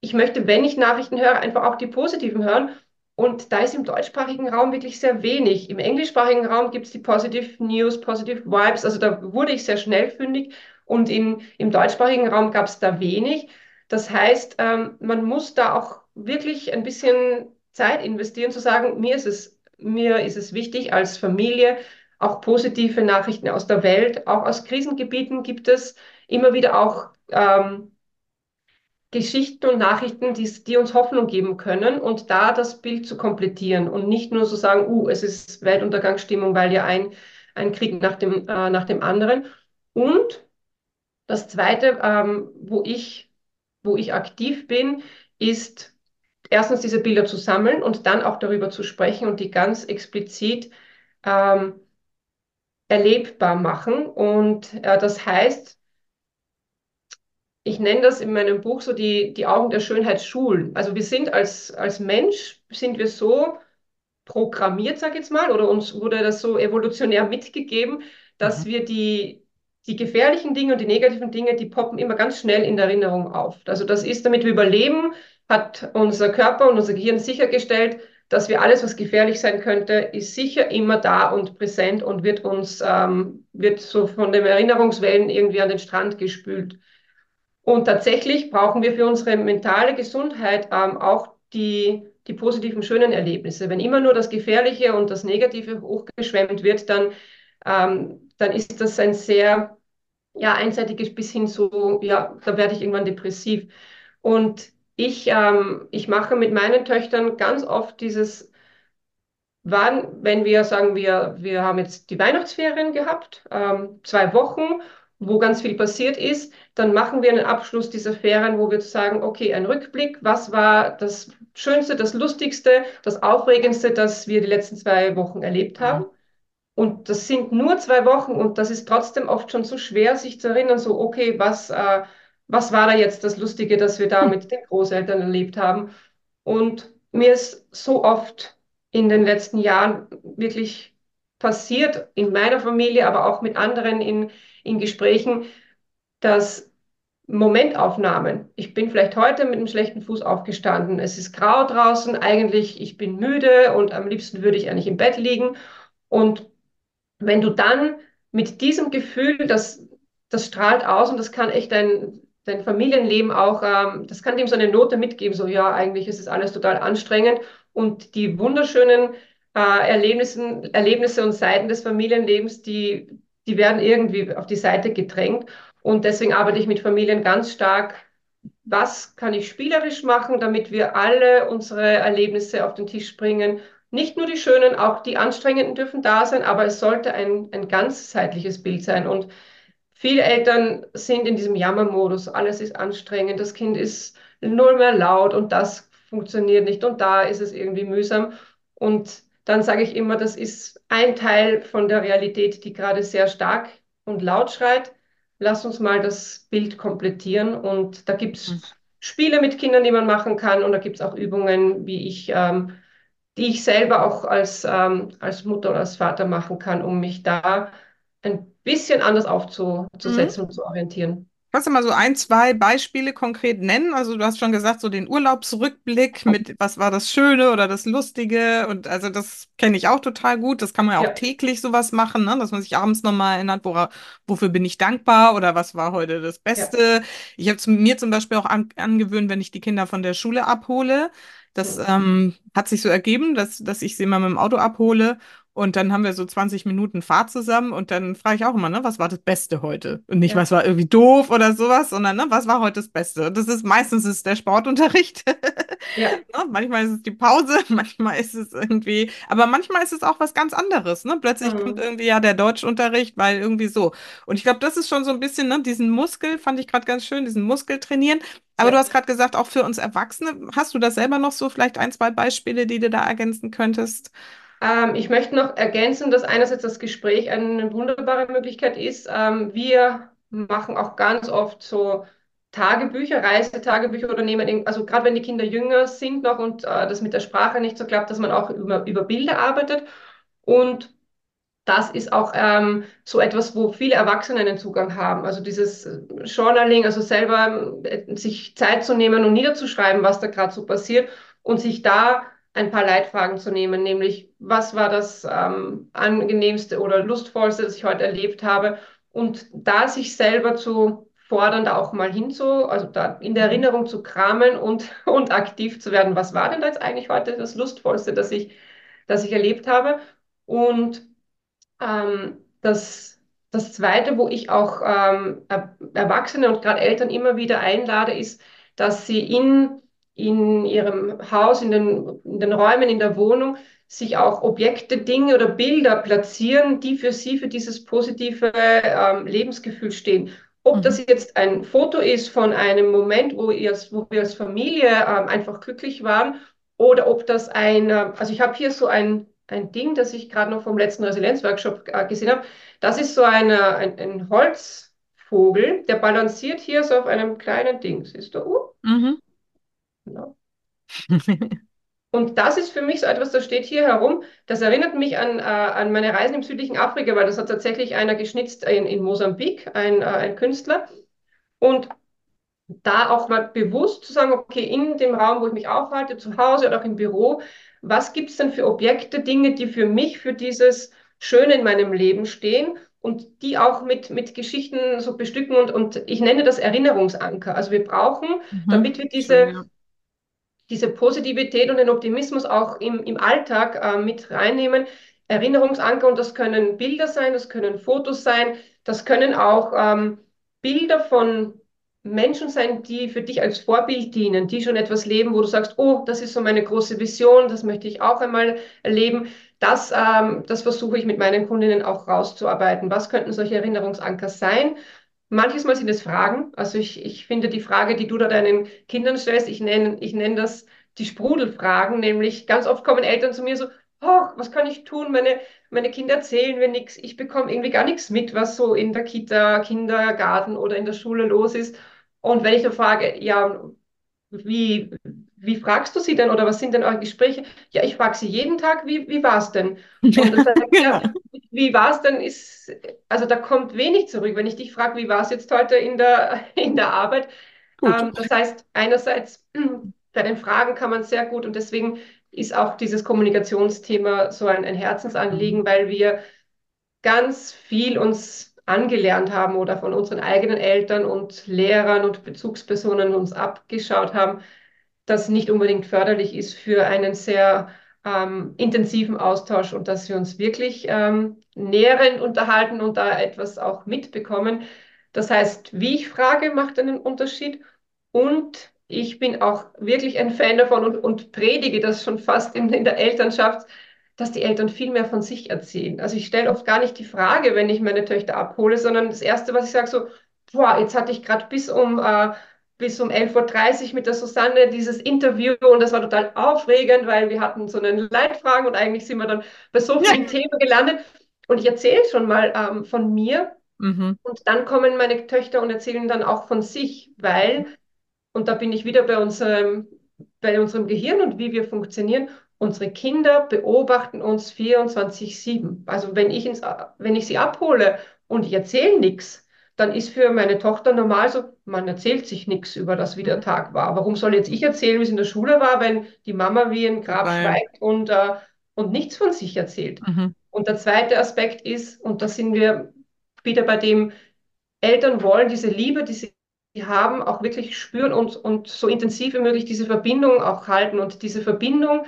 S2: ich möchte, wenn ich Nachrichten höre, einfach auch die positiven hören. Und da ist im deutschsprachigen Raum wirklich sehr wenig. Im englischsprachigen Raum gibt es die Positive News, Positive Vibes. Also da wurde ich sehr schnell fündig. Und in, im deutschsprachigen Raum gab es da wenig. Das heißt, ähm, man muss da auch wirklich ein bisschen Zeit investieren, zu sagen, mir ist es, mir ist es wichtig als Familie, auch positive Nachrichten aus der Welt, auch aus Krisengebieten gibt es immer wieder auch ähm, Geschichten und Nachrichten, die, die uns Hoffnung geben können und da das Bild zu komplettieren und nicht nur so sagen, uh, es ist Weltuntergangsstimmung, weil ja ein, ein Krieg nach dem, äh, nach dem anderen. Und das Zweite, ähm, wo ich, wo ich aktiv bin, ist erstens diese Bilder zu sammeln und dann auch darüber zu sprechen und die ganz explizit ähm, erlebbar machen. Und äh, das heißt, ich nenne das in meinem Buch so die, die Augen der Schönheit schulen. Also wir sind als, als Mensch, sind wir so programmiert, sag ich jetzt mal, oder uns wurde das so evolutionär mitgegeben, dass
S1: Mhm.
S2: wir die, die gefährlichen Dinge und die negativen Dinge, die poppen immer ganz schnell in der Erinnerung auf. Also das ist, damit wir überleben, hat unser Körper und unser Gehirn sichergestellt, dass wir alles, was gefährlich sein könnte, ist sicher immer da und präsent und wird uns, ähm, wird so von den Erinnerungswellen irgendwie an den Strand gespült. Und tatsächlich brauchen wir für unsere mentale Gesundheit ähm, auch die, die positiven, schönen Erlebnisse. Wenn immer nur das Gefährliche und das Negative hochgeschwemmt wird, dann, ähm, dann ist das ein sehr ja, einseitiges bis hin zu, ja, da werde ich irgendwann depressiv. Und ich, ähm, ich mache mit meinen Töchtern ganz oft dieses wann, wenn wir sagen, wir, wir haben jetzt die Weihnachtsferien gehabt, ähm, zwei Wochen, wo ganz viel passiert ist, dann machen wir einen Abschluss dieser Ferien, wo wir sagen, okay, ein Rückblick, was war das Schönste, das Lustigste, das Aufregendste, das wir die letzten zwei Wochen erlebt haben.
S1: Mhm.
S2: Und das sind nur zwei Wochen und das ist trotzdem oft schon so schwer, sich zu erinnern, so, okay, was, äh, was war da jetzt das Lustige, das wir da
S1: Hm.
S2: mit den Großeltern erlebt haben? Und mir ist so oft in den letzten Jahren wirklich passiert, in meiner Familie, aber auch mit anderen in, in Gesprächen, dass Momentaufnahmen. Ich bin vielleicht heute mit einem schlechten Fuß aufgestanden. Es ist grau draußen, eigentlich, ich bin müde und am liebsten würde ich eigentlich im Bett liegen. Und wenn du dann mit diesem Gefühl, das, das strahlt aus und das kann echt dein, dein Familienleben auch, ähm, das kann dem so eine Note mitgeben, so ja, eigentlich ist es alles total anstrengend und die wunderschönen äh, Erlebnissen, Erlebnisse und Seiten des Familienlebens, die, die werden irgendwie auf die Seite gedrängt und deswegen arbeite ich mit Familien ganz stark. Was kann ich spielerisch machen, damit wir alle unsere Erlebnisse auf den Tisch bringen? Nicht nur die schönen, auch die anstrengenden dürfen da sein, aber es sollte ein, ein ganzheitliches Bild sein. Und viele Eltern sind in diesem Jammermodus. Alles ist anstrengend, das Kind ist null mehr laut und das funktioniert nicht und da ist es irgendwie mühsam. Und dann sage ich immer, das ist ein Teil von der Realität, die gerade sehr stark und laut schreit. Lass uns mal das Bild komplettieren. Und da gibt es Spiele mit Kindern, die man machen kann. Und da gibt es auch Übungen, wie ich ähm, die ich selber auch als, ähm, als Mutter oder als Vater machen kann, um mich da ein bisschen anders
S1: Mhm.
S2: aufzusetzen und zu orientieren.
S1: Kannst du mal so ein, zwei Beispiele konkret nennen? Also du hast schon gesagt, so den Urlaubsrückblick mit, was war das Schöne oder das Lustige? Und also das kenne ich auch total gut. Das kann man ja auch
S2: Ja,
S1: täglich sowas machen, ne? Dass man sich abends nochmal erinnert, wora, wofür bin ich dankbar oder was war heute das
S2: ja.
S1: Beste? Ich habe mir zum Beispiel auch an, angewöhnt, wenn ich die Kinder von der Schule abhole. Das ähm, hat sich so ergeben, dass, dass ich sie mal mit dem Auto abhole. Und dann haben wir so 20 Minuten Fahrt zusammen und dann frage ich auch immer, ne, was war das Beste heute? Und nicht,
S2: Ja,
S1: was war irgendwie doof oder sowas, sondern, ne, was war heute das Beste? Und das ist meistens ist der Sportunterricht.
S2: ja.
S1: Ne? Manchmal ist es die Pause, manchmal ist es irgendwie, aber manchmal ist es auch was ganz anderes. Ne? Plötzlich kommt
S2: Mhm.
S1: irgendwie ja der Deutschunterricht, weil irgendwie so. Und ich glaube, das ist schon so ein bisschen, ne, diesen Muskel, fand ich gerade ganz schön, diesen Muskel trainieren. Aber du
S2: Ja.
S1: hast gerade gesagt, auch für uns Erwachsene, hast du das selber noch so, vielleicht ein, zwei Beispiele, die du da ergänzen könntest?
S2: Ähm, ich möchte noch ergänzen, dass einerseits das Gespräch eine wunderbare Möglichkeit ist. Ähm, wir machen auch ganz oft so Tagebücher, Reisetagebücher oder nehmen, also gerade wenn die Kinder jünger sind noch und äh, das mit der Sprache nicht so klappt, dass man auch über, über Bilder arbeitet. Und das ist auch ähm, so etwas, wo viele Erwachsene einen Zugang haben. Also dieses äh, Journaling, also selber äh, sich Zeit zu nehmen und niederzuschreiben, was da gerade so passiert und sich da ein paar Leitfragen zu nehmen, nämlich was war das ähm, angenehmste oder lustvollste, das ich heute erlebt habe und da sich selber zu fordern, da auch mal hinzu, also da in der. Erinnerung zu kramen und, und aktiv zu werden. Was war denn da jetzt eigentlich heute das lustvollste, das ich, das ich erlebt habe? Und ähm, das, das Zweite, wo ich auch ähm, Er- Erwachsene und gerade Eltern immer wieder einlade, ist, dass sie in, in ihrem Haus, in den, in den Räumen, in der Wohnung sich auch Objekte, Dinge oder Bilder platzieren, die für sie, für dieses positive ähm, Lebensgefühl stehen. Ob das
S1: Mhm.
S2: jetzt ein Foto ist von einem Moment, wo, ihr, wo wir als Familie ähm, einfach glücklich waren, oder ob das ein, äh, also ich habe hier so ein ein Ding, das ich gerade noch vom letzten Resilienzworkshop äh, gesehen habe. Das ist so eine, ein, ein Holzvogel, der balanciert hier so auf einem kleinen Ding. Siehst du? Uh. Mhm. Genau. Und das ist für mich so etwas, das steht hier herum. Das erinnert mich an, äh, an meine Reisen im südlichen Afrika, weil das hat tatsächlich einer geschnitzt in, in Mosambik, ein, äh, ein Künstler. Und da auch mal bewusst zu sagen, okay, in dem Raum, wo ich mich aufhalte, zu Hause oder auch im Büro, was gibt es denn für Objekte, Dinge, die für mich, für dieses Schöne in meinem Leben stehen und die auch mit, mit Geschichten so bestücken und, und ich nenne das Erinnerungsanker. Also wir brauchen, mhm, damit wir diese, schön, ja diese Positivität und den Optimismus auch im, im Alltag äh, mit reinnehmen. Erinnerungsanker und das können Bilder sein, das können Fotos sein, das können auch ähm, Bilder von Menschen sein, die für dich als Vorbild dienen, die schon etwas leben, wo du sagst, oh, das ist so meine große Vision, das möchte ich auch einmal erleben. Das, ähm, das versuche ich mit meinen Kundinnen auch rauszuarbeiten. Was könnten solche Erinnerungsanker sein? Manches Mal sind es Fragen. Also ich, ich finde die Frage, die du da deinen Kindern stellst, ich nenne, ich nenne das die Sprudelfragen, nämlich ganz oft kommen Eltern zu mir so, oh, was kann ich tun? Meine, meine Kinder erzählen mir nichts. Ich bekomme irgendwie gar nichts mit, was so in der Kita, Kindergarten oder in der Schule los ist. Und wenn ich dann frage, ja, wie, wie fragst du sie denn oder was sind denn eure Gespräche? Ja, ich frage sie jeden Tag, wie, wie war es denn? Heißt, ja, wie war es denn? Ist, also da kommt wenig zurück. Wenn ich dich frage, wie war es jetzt heute in der, in der Arbeit? Ähm, das heißt, einerseits bei den Fragen kann man sehr gut und deswegen ist auch dieses Kommunikationsthema so ein, ein Herzensanliegen, mhm. weil wir ganz viel uns angelernt haben oder von unseren eigenen Eltern und Lehrern und Bezugspersonen uns abgeschaut haben, das nicht unbedingt förderlich ist für einen sehr ähm, intensiven Austausch und dass wir uns wirklich ähm, näherend unterhalten und da etwas auch mitbekommen. Das heißt, wie ich frage, macht einen Unterschied und ich bin auch wirklich ein Fan davon und, und predige das schon fast in, in der Elternschaft, dass die Eltern viel mehr von sich erzählen. Also ich stelle oft gar nicht die Frage, wenn ich meine Töchter abhole, sondern das Erste, was ich sage, so, boah, jetzt hatte ich gerade bis um, äh, bis um 11.30 Uhr mit der Susanne dieses Interview und das war total aufregend, weil wir hatten so einen Leitfragen und eigentlich sind wir dann bei so vielen ja. Themen gelandet. Und ich erzähle schon mal ähm, von mir mhm. und dann kommen meine Töchter und erzählen dann auch von sich, weil und da bin ich wieder bei unserem, bei unserem Gehirn und wie wir funktionieren. Unsere Kinder beobachten uns 24-7. Also wenn ich, ins, wenn ich sie abhole und ich erzähle nichts, dann ist für meine Tochter normal so, man erzählt sich nichts über das, wie der mhm. Tag war. Warum soll jetzt ich erzählen, wie es in der Schule war, wenn die Mama wie ein Grab Nein. schweigt und, äh, und nichts von sich erzählt? Mhm. Und der zweite Aspekt ist, und da sind wir wieder bei dem, Eltern wollen diese Liebe, die haben, auch wirklich spüren und, und so intensiv wie möglich diese Verbindung auch halten. Und diese Verbindung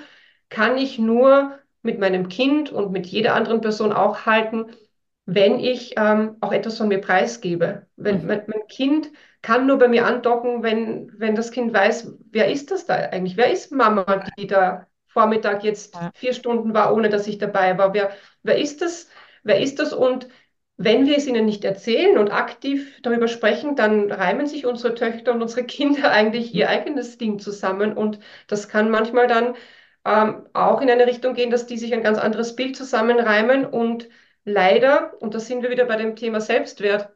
S2: kann ich nur mit meinem Kind und mit jeder anderen Person auch halten, wenn ich ähm, auch etwas von mir preisgebe. Wenn mhm. mein, mein, Kind kann nur bei mir andocken, wenn, wenn das Kind weiß, wer ist das da eigentlich? Wer ist Mama, die da Vormittag jetzt vier Stunden war, ohne dass ich dabei war? Wer, wer ist das? Wer ist das? Und wenn wir es ihnen nicht erzählen und aktiv darüber sprechen, dann reimen sich unsere Töchter und unsere Kinder eigentlich ihr eigenes Ding zusammen. Und das kann manchmal dann ähm, auch in eine Richtung gehen, dass die sich ein ganz anderes Bild zusammenreimen. Und leider, und da sind wir wieder bei dem Thema Selbstwert,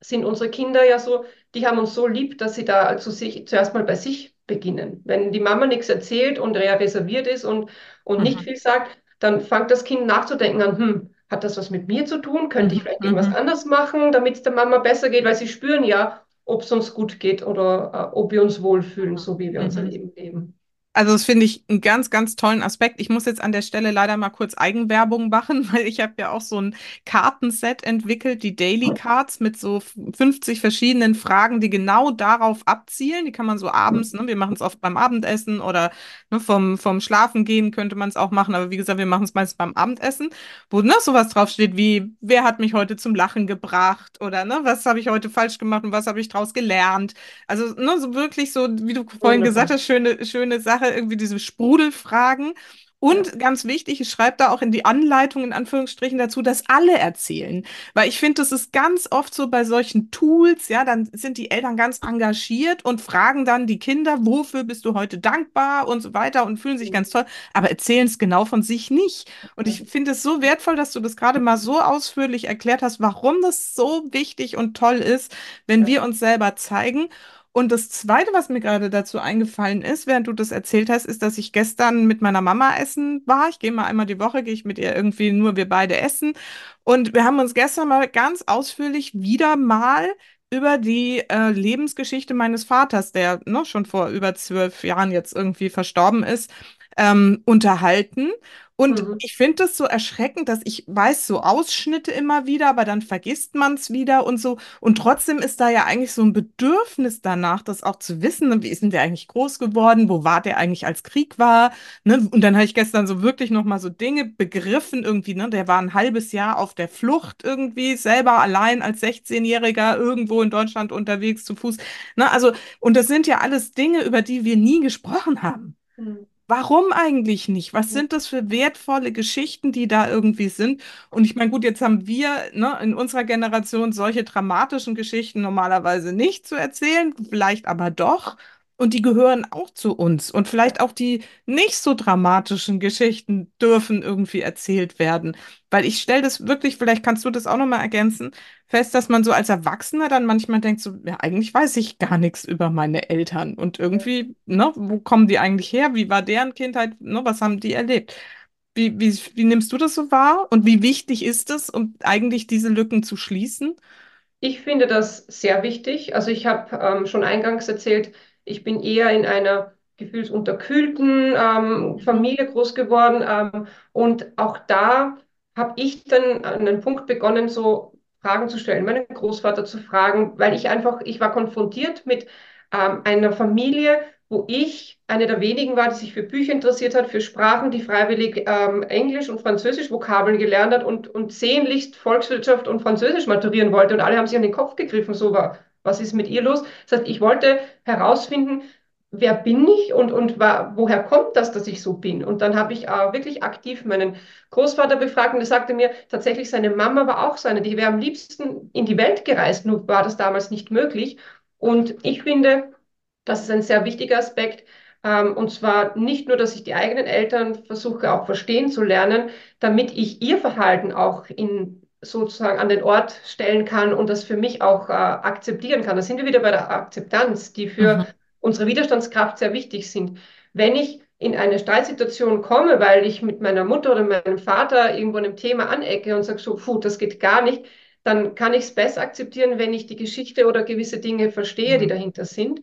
S2: sind unsere Kinder ja so, die haben uns so lieb, dass sie da also sich zuerst mal bei sich beginnen. Wenn die Mama nichts erzählt und reserviert ist und, und mhm. nicht viel sagt, dann fängt das Kind nachzudenken an, hm, hat das was mit mir zu tun? Könnte ich mhm, vielleicht irgendwas mhm. anders machen, damit es der Mama besser geht? Weil sie spüren ja, ob es uns gut geht oder äh, ob wir uns wohlfühlen, so wie wir unser mhm. Leben leben.
S1: Also das finde ich einen ganz, ganz tollen Aspekt. Ich muss jetzt an der Stelle leider mal kurz Eigenwerbung machen, weil ich habe ja auch so ein Kartenset entwickelt, die Daily Cards mit so 50 verschiedenen Fragen, die genau darauf abzielen. Die kann man so abends, ne, wir machen es oft beim Abendessen oder ne, vom, vom Schlafen gehen könnte man es auch machen, aber wie gesagt, wir machen es meistens beim Abendessen, wo ne, sowas draufsteht wie, wer hat mich heute zum Lachen gebracht oder ne, was habe ich heute falsch gemacht und was habe ich daraus gelernt. Also ne, so wirklich so, wie du vorhin Wunderbar. gesagt hast, schöne, schöne Sachen Sache, irgendwie diese Sprudelfragen.
S2: Ja.
S1: Und ganz wichtig, ich schreibe da auch in die Anleitung in Anführungsstrichen dazu, dass alle erzählen. Weil ich finde, das ist ganz oft so bei solchen Tools, ja, dann sind die Eltern ganz engagiert und fragen dann die Kinder, wofür bist du heute dankbar und so weiter und fühlen sich ganz toll, aber erzählen es genau von sich nicht. Und ich finde es so wertvoll, dass du das gerade mal so ausführlich erklärt hast, warum das so wichtig und toll ist, wenn wir uns selber zeigen. Und das Zweite, was mir gerade dazu eingefallen ist, während du das erzählt hast, ist, dass ich gestern mit meiner Mama essen war. Ich gehe mal einmal die Woche, gehe ich mit ihr irgendwie nur wir beide essen. Und wir haben uns gestern mal ganz ausführlich wieder mal über die äh, Lebensgeschichte meines Vaters, der noch schon vor über zwölf Jahren jetzt irgendwie verstorben ist, ähm, unterhalten. Und
S2: Mhm.
S1: ich finde das so erschreckend, dass ich weiß so Ausschnitte immer wieder, aber dann vergisst man es wieder und so. Und trotzdem ist da ja eigentlich so ein Bedürfnis danach, das auch zu wissen. ne, Wie ist denn der eigentlich groß geworden? Wo war der eigentlich, als Krieg war? Ne? Und dann habe ich gestern so wirklich noch mal so Dinge begriffen irgendwie. Ne? Der war ein halbes Jahr auf der Flucht irgendwie, selber allein als 16-Jähriger irgendwo in Deutschland unterwegs zu Fuß. Ne? Also, und das sind ja alles Dinge, über die wir nie gesprochen haben.
S2: Mhm.
S1: Warum eigentlich nicht? Was sind das für wertvolle Geschichten, die da irgendwie sind? Und ich meine, gut, jetzt haben wir, ne, in unserer Generation solche dramatischen Geschichten normalerweise nicht zu erzählen, vielleicht aber doch. Und die gehören auch zu uns. Und vielleicht auch die nicht so dramatischen Geschichten dürfen irgendwie erzählt werden. Weil ich stelle das wirklich, vielleicht kannst du das auch nochmal ergänzen, fest, dass man so als Erwachsener dann manchmal denkt, so, ja, eigentlich weiß ich gar nichts über meine Eltern und irgendwie, ne, wo kommen die eigentlich her? Wie war deren Kindheit? Ne, was haben die erlebt? Wie, wie, wie nimmst du das so wahr? Und wie wichtig ist es, um eigentlich diese Lücken zu schließen?
S2: Ich finde das sehr wichtig. Also ich habe ähm, schon eingangs erzählt, ich bin eher in einer gefühlsunterkühlten ähm, Familie groß geworden. Ähm, und auch da habe ich dann an einen Punkt begonnen, so Fragen zu stellen, meinen Großvater zu fragen, weil ich einfach, ich war konfrontiert mit ähm, einer Familie, wo ich eine der wenigen war, die sich für Bücher interessiert hat, für Sprachen, die freiwillig ähm, Englisch und Französisch Vokabeln gelernt hat und, und sehnlichst Volkswirtschaft und Französisch maturieren wollte. Und alle haben sich an den Kopf gegriffen, so war, was ist mit ihr los? Das heißt, ich wollte herausfinden, wer bin ich und, und woher kommt das, dass ich so bin? Und dann habe ich äh, wirklich aktiv meinen Großvater befragt und er sagte mir, tatsächlich seine Mama war auch so eine, die wäre am liebsten in die Welt gereist, nur war das damals nicht möglich. Und ich finde, das ist ein sehr wichtiger Aspekt. Ähm, und zwar nicht nur, dass ich die eigenen Eltern versuche auch verstehen zu lernen, damit ich ihr Verhalten auch in sozusagen an den Ort stellen kann und das für mich auch äh, akzeptieren kann. Da sind wir wieder bei der Akzeptanz, die für
S1: Mhm.
S2: unsere Widerstandskraft sehr wichtig sind. Wenn ich in eine Streitsituation komme, weil ich mit meiner Mutter oder meinem Vater irgendwo an einem Thema anecke und sage so, puh, das geht gar nicht, dann kann ich es besser akzeptieren, wenn ich die Geschichte oder gewisse Dinge verstehe, die
S1: Mhm.
S2: dahinter sind.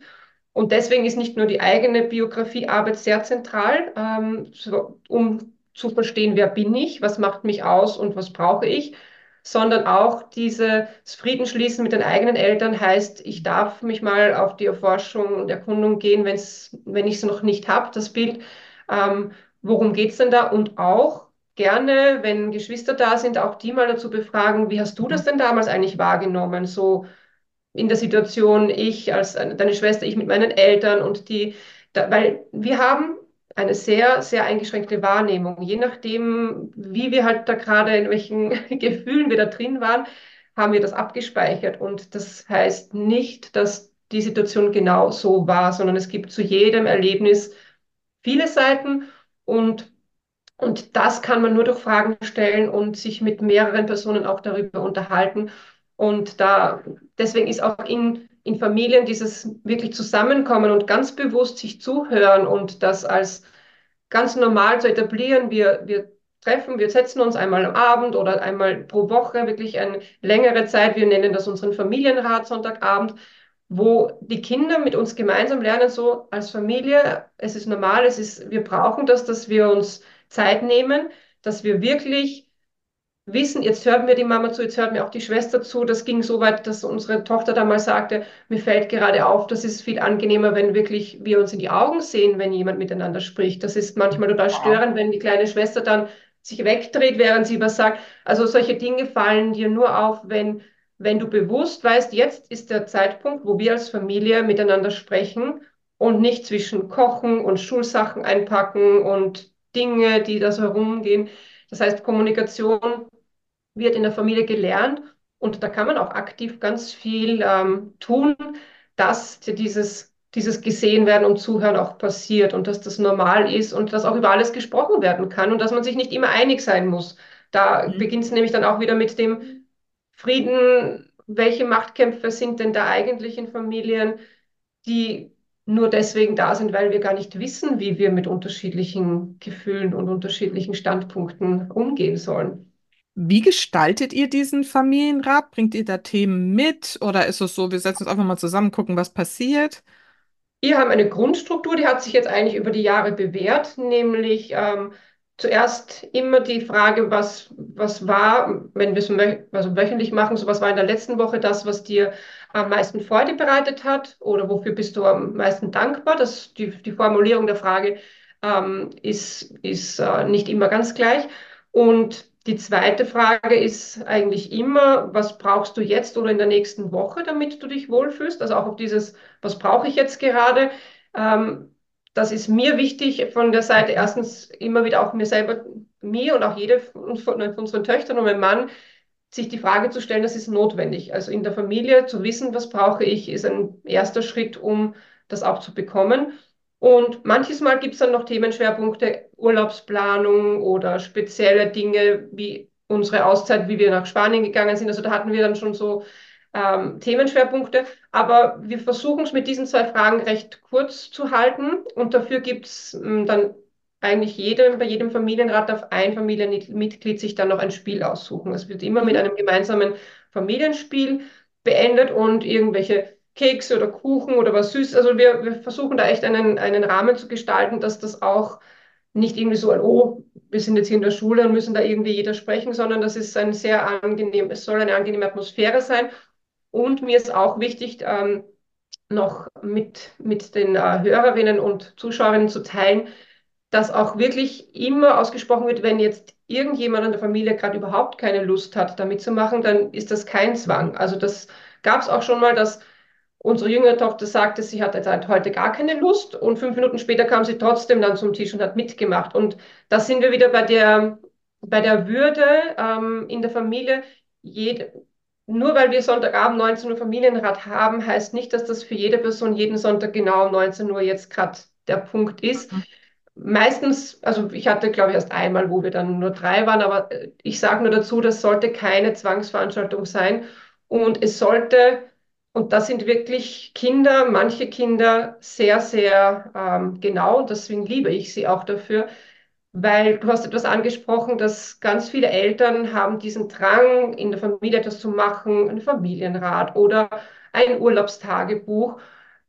S2: Und deswegen ist nicht nur die eigene Biografiearbeit sehr zentral, ähm, so, um zu verstehen, wer bin ich, was macht mich aus und was brauche ich, sondern auch dieses Friedensschließen mit den eigenen Eltern heißt, ich darf mich mal auf die Erforschung und Erkundung gehen, wenn's, wenn ich es noch nicht habe, das Bild. Ähm, worum geht's denn da? Und auch gerne, wenn Geschwister da sind, auch die mal dazu befragen, wie hast du das denn damals eigentlich wahrgenommen? So, in der Situation, ich als deine Schwester, ich mit meinen Eltern und die, da, weil wir haben eine sehr, sehr eingeschränkte Wahrnehmung. Je nachdem, wie wir halt da gerade, in welchen Gefühlen wir da drin waren, haben wir das abgespeichert. Und das heißt nicht, dass die Situation genau so war, sondern es gibt zu jedem Erlebnis viele Seiten und und das kann man nur durch Fragen stellen und sich mit mehreren Personen auch darüber unterhalten. Und da, deswegen ist auch in, in Familien dieses wirklich Zusammenkommen und ganz bewusst sich zuhören und das als ganz normal zu etablieren. Wir, wir treffen, wir setzen uns einmal am Abend oder einmal pro Woche, wirklich eine längere Zeit. Wir nennen das unseren Familienrat Sonntagabend, wo die Kinder mit uns gemeinsam lernen, so als Familie, es ist normal, es ist, wir brauchen das, dass wir uns Zeit nehmen, dass wir wirklich wissen, jetzt hört mir die Mama zu, jetzt hört mir auch die Schwester zu. Das ging so weit, dass unsere Tochter da mal sagte, mir fällt gerade auf, das ist viel angenehmer, wenn wirklich wir uns in die Augen sehen, wenn jemand miteinander spricht. Das ist manchmal total störend, wenn die kleine Schwester dann sich wegdreht, während sie was sagt. Also solche Dinge fallen dir nur auf, wenn, wenn du bewusst weißt, jetzt ist der Zeitpunkt, wo wir als Familie miteinander sprechen und nicht zwischen Kochen und Schulsachen einpacken und Dinge, die da so herumgehen. Das heißt, Kommunikation wird in der Familie gelernt und da kann man auch aktiv ganz viel ähm, tun, dass dieses, dieses gesehen werden und Zuhören auch passiert und dass das normal ist und dass auch über alles gesprochen werden kann und dass man sich nicht immer einig sein muss. Da
S1: Mhm.
S2: beginnt es nämlich dann auch wieder mit dem Frieden. Welche Machtkämpfe sind denn da eigentlich in Familien, die nur deswegen da sind, weil wir gar nicht wissen, wie wir mit unterschiedlichen Gefühlen und unterschiedlichen Standpunkten umgehen sollen?
S1: Wie gestaltet ihr diesen Familienrat? Bringt ihr da Themen mit oder ist es so, wir setzen uns einfach mal zusammen, gucken, was passiert?
S2: Wir haben eine Grundstruktur, die hat sich jetzt eigentlich über die Jahre bewährt, nämlich ähm, zuerst immer die Frage, was, was war, wenn wir es also wöchentlich machen, so was war in der letzten Woche das, was dir am meisten Freude bereitet hat oder wofür bist du am meisten dankbar? Das, die, die Formulierung der Frage ähm, ist, ist äh, nicht immer ganz gleich. Und die zweite Frage ist eigentlich immer, was brauchst du jetzt oder in der nächsten Woche, damit du dich wohlfühlst? Also auch auf dieses was brauche ich jetzt gerade? Ähm, das ist mir wichtig von der Seite erstens immer wieder auch mir selber, mir und auch jede von, von unseren Töchtern und meinem Mann, sich die Frage zu stellen, das ist notwendig. Also in der Familie zu wissen, was brauche ich, ist ein erster Schritt, um das auch zu bekommen. Und manches Mal gibt es dann noch Themenschwerpunkte, Urlaubsplanung oder spezielle Dinge wie unsere Auszeit, wie wir nach Spanien gegangen sind. Also da hatten wir dann schon so ähm, Themenschwerpunkte. Aber wir versuchen es mit diesen zwei Fragen recht kurz zu halten. Und dafür gibt es ähm, dann eigentlich jedem, bei jedem Familienrat darf ein Familienmitglied sich dann noch ein Spiel aussuchen. Es wird immer mit
S1: Mhm.
S2: einem gemeinsamen Familienspiel beendet und irgendwelche Kekse oder Kuchen oder was Süßes. Also wir, wir versuchen da echt einen, einen Rahmen zu gestalten, dass das auch nicht irgendwie so ein, oh, wir sind jetzt hier in der Schule und müssen da irgendwie jeder sprechen, sondern das ist ein sehr angenehm, es soll eine angenehme Atmosphäre sein. Und mir ist auch wichtig, ähm, noch mit, mit den äh, Hörerinnen und Zuschauerinnen zu teilen, dass auch wirklich immer ausgesprochen wird, wenn jetzt irgendjemand in der Familie gerade überhaupt keine Lust hat, da mitzumachen, dann ist das kein Zwang. Also das gab es auch schon mal, dass unsere jüngere Tochter sagte, sie hat halt heute gar keine Lust und fünf Minuten später kam sie trotzdem dann zum Tisch und hat mitgemacht. Und da sind wir wieder bei der, bei der Würde ähm, in der Familie. Jede, nur weil wir Sonntagabend 19 Uhr Familienrat haben, heißt nicht, dass das für jede Person jeden Sonntag genau um 19 Uhr jetzt gerade der Punkt ist.
S1: Mhm.
S2: Meistens, also ich hatte, glaube ich, erst einmal, wo wir dann nur drei waren, aber äh, ich sage nur dazu, das sollte keine Zwangsveranstaltung sein. Und es sollte, und das sind wirklich Kinder, manche Kinder sehr, sehr ähm, genau, und deswegen liebe ich sie auch dafür, weil du hast etwas angesprochen, dass ganz viele Eltern haben diesen Drang, in der Familie etwas zu machen, ein Familienrat oder ein Urlaubstagebuch,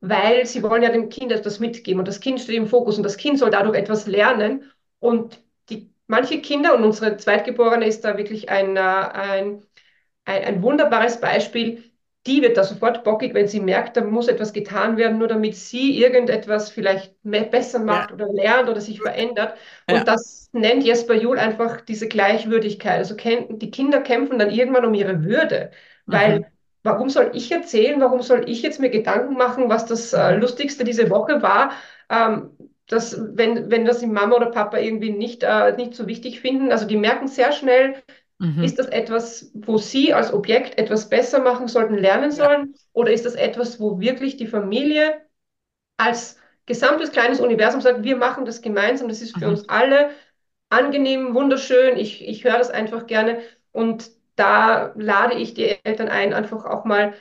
S2: weil sie wollen ja dem Kind etwas mitgeben und das Kind steht im Fokus und das Kind soll dadurch etwas lernen. Und die, manche Kinder, und unsere Zweitgeborene ist da wirklich ein, äh, ein, ein, ein wunderbares Beispiel, die wird da sofort bockig, wenn sie merkt, da muss etwas getan werden, nur damit sie irgendetwas vielleicht mehr, besser
S1: Ja,
S2: macht oder lernt oder sich verändert. Und
S1: ja.
S2: das nennt Jesper Juhl einfach diese Gleichwürdigkeit. Also die Kinder kämpfen dann irgendwann um ihre Würde, weil
S1: Mhm.
S2: warum soll ich erzählen, warum soll ich jetzt mir Gedanken machen, was das äh. Lustigste diese Woche war? Ähm, dass, wenn, wenn das die Mama oder Papa irgendwie nicht, äh, nicht so wichtig finden, also die merken sehr schnell, ist
S1: Mhm.
S2: das etwas, wo Sie als Objekt etwas besser machen sollten, lernen
S1: Ja.
S2: sollen? Oder ist das etwas, wo wirklich die Familie als gesamtes kleines Universum sagt, wir machen das gemeinsam, das ist für
S1: Mhm.
S2: uns alle angenehm, wunderschön, ich, ich höre das einfach gerne. Und da lade ich die Eltern ein, einfach auch mal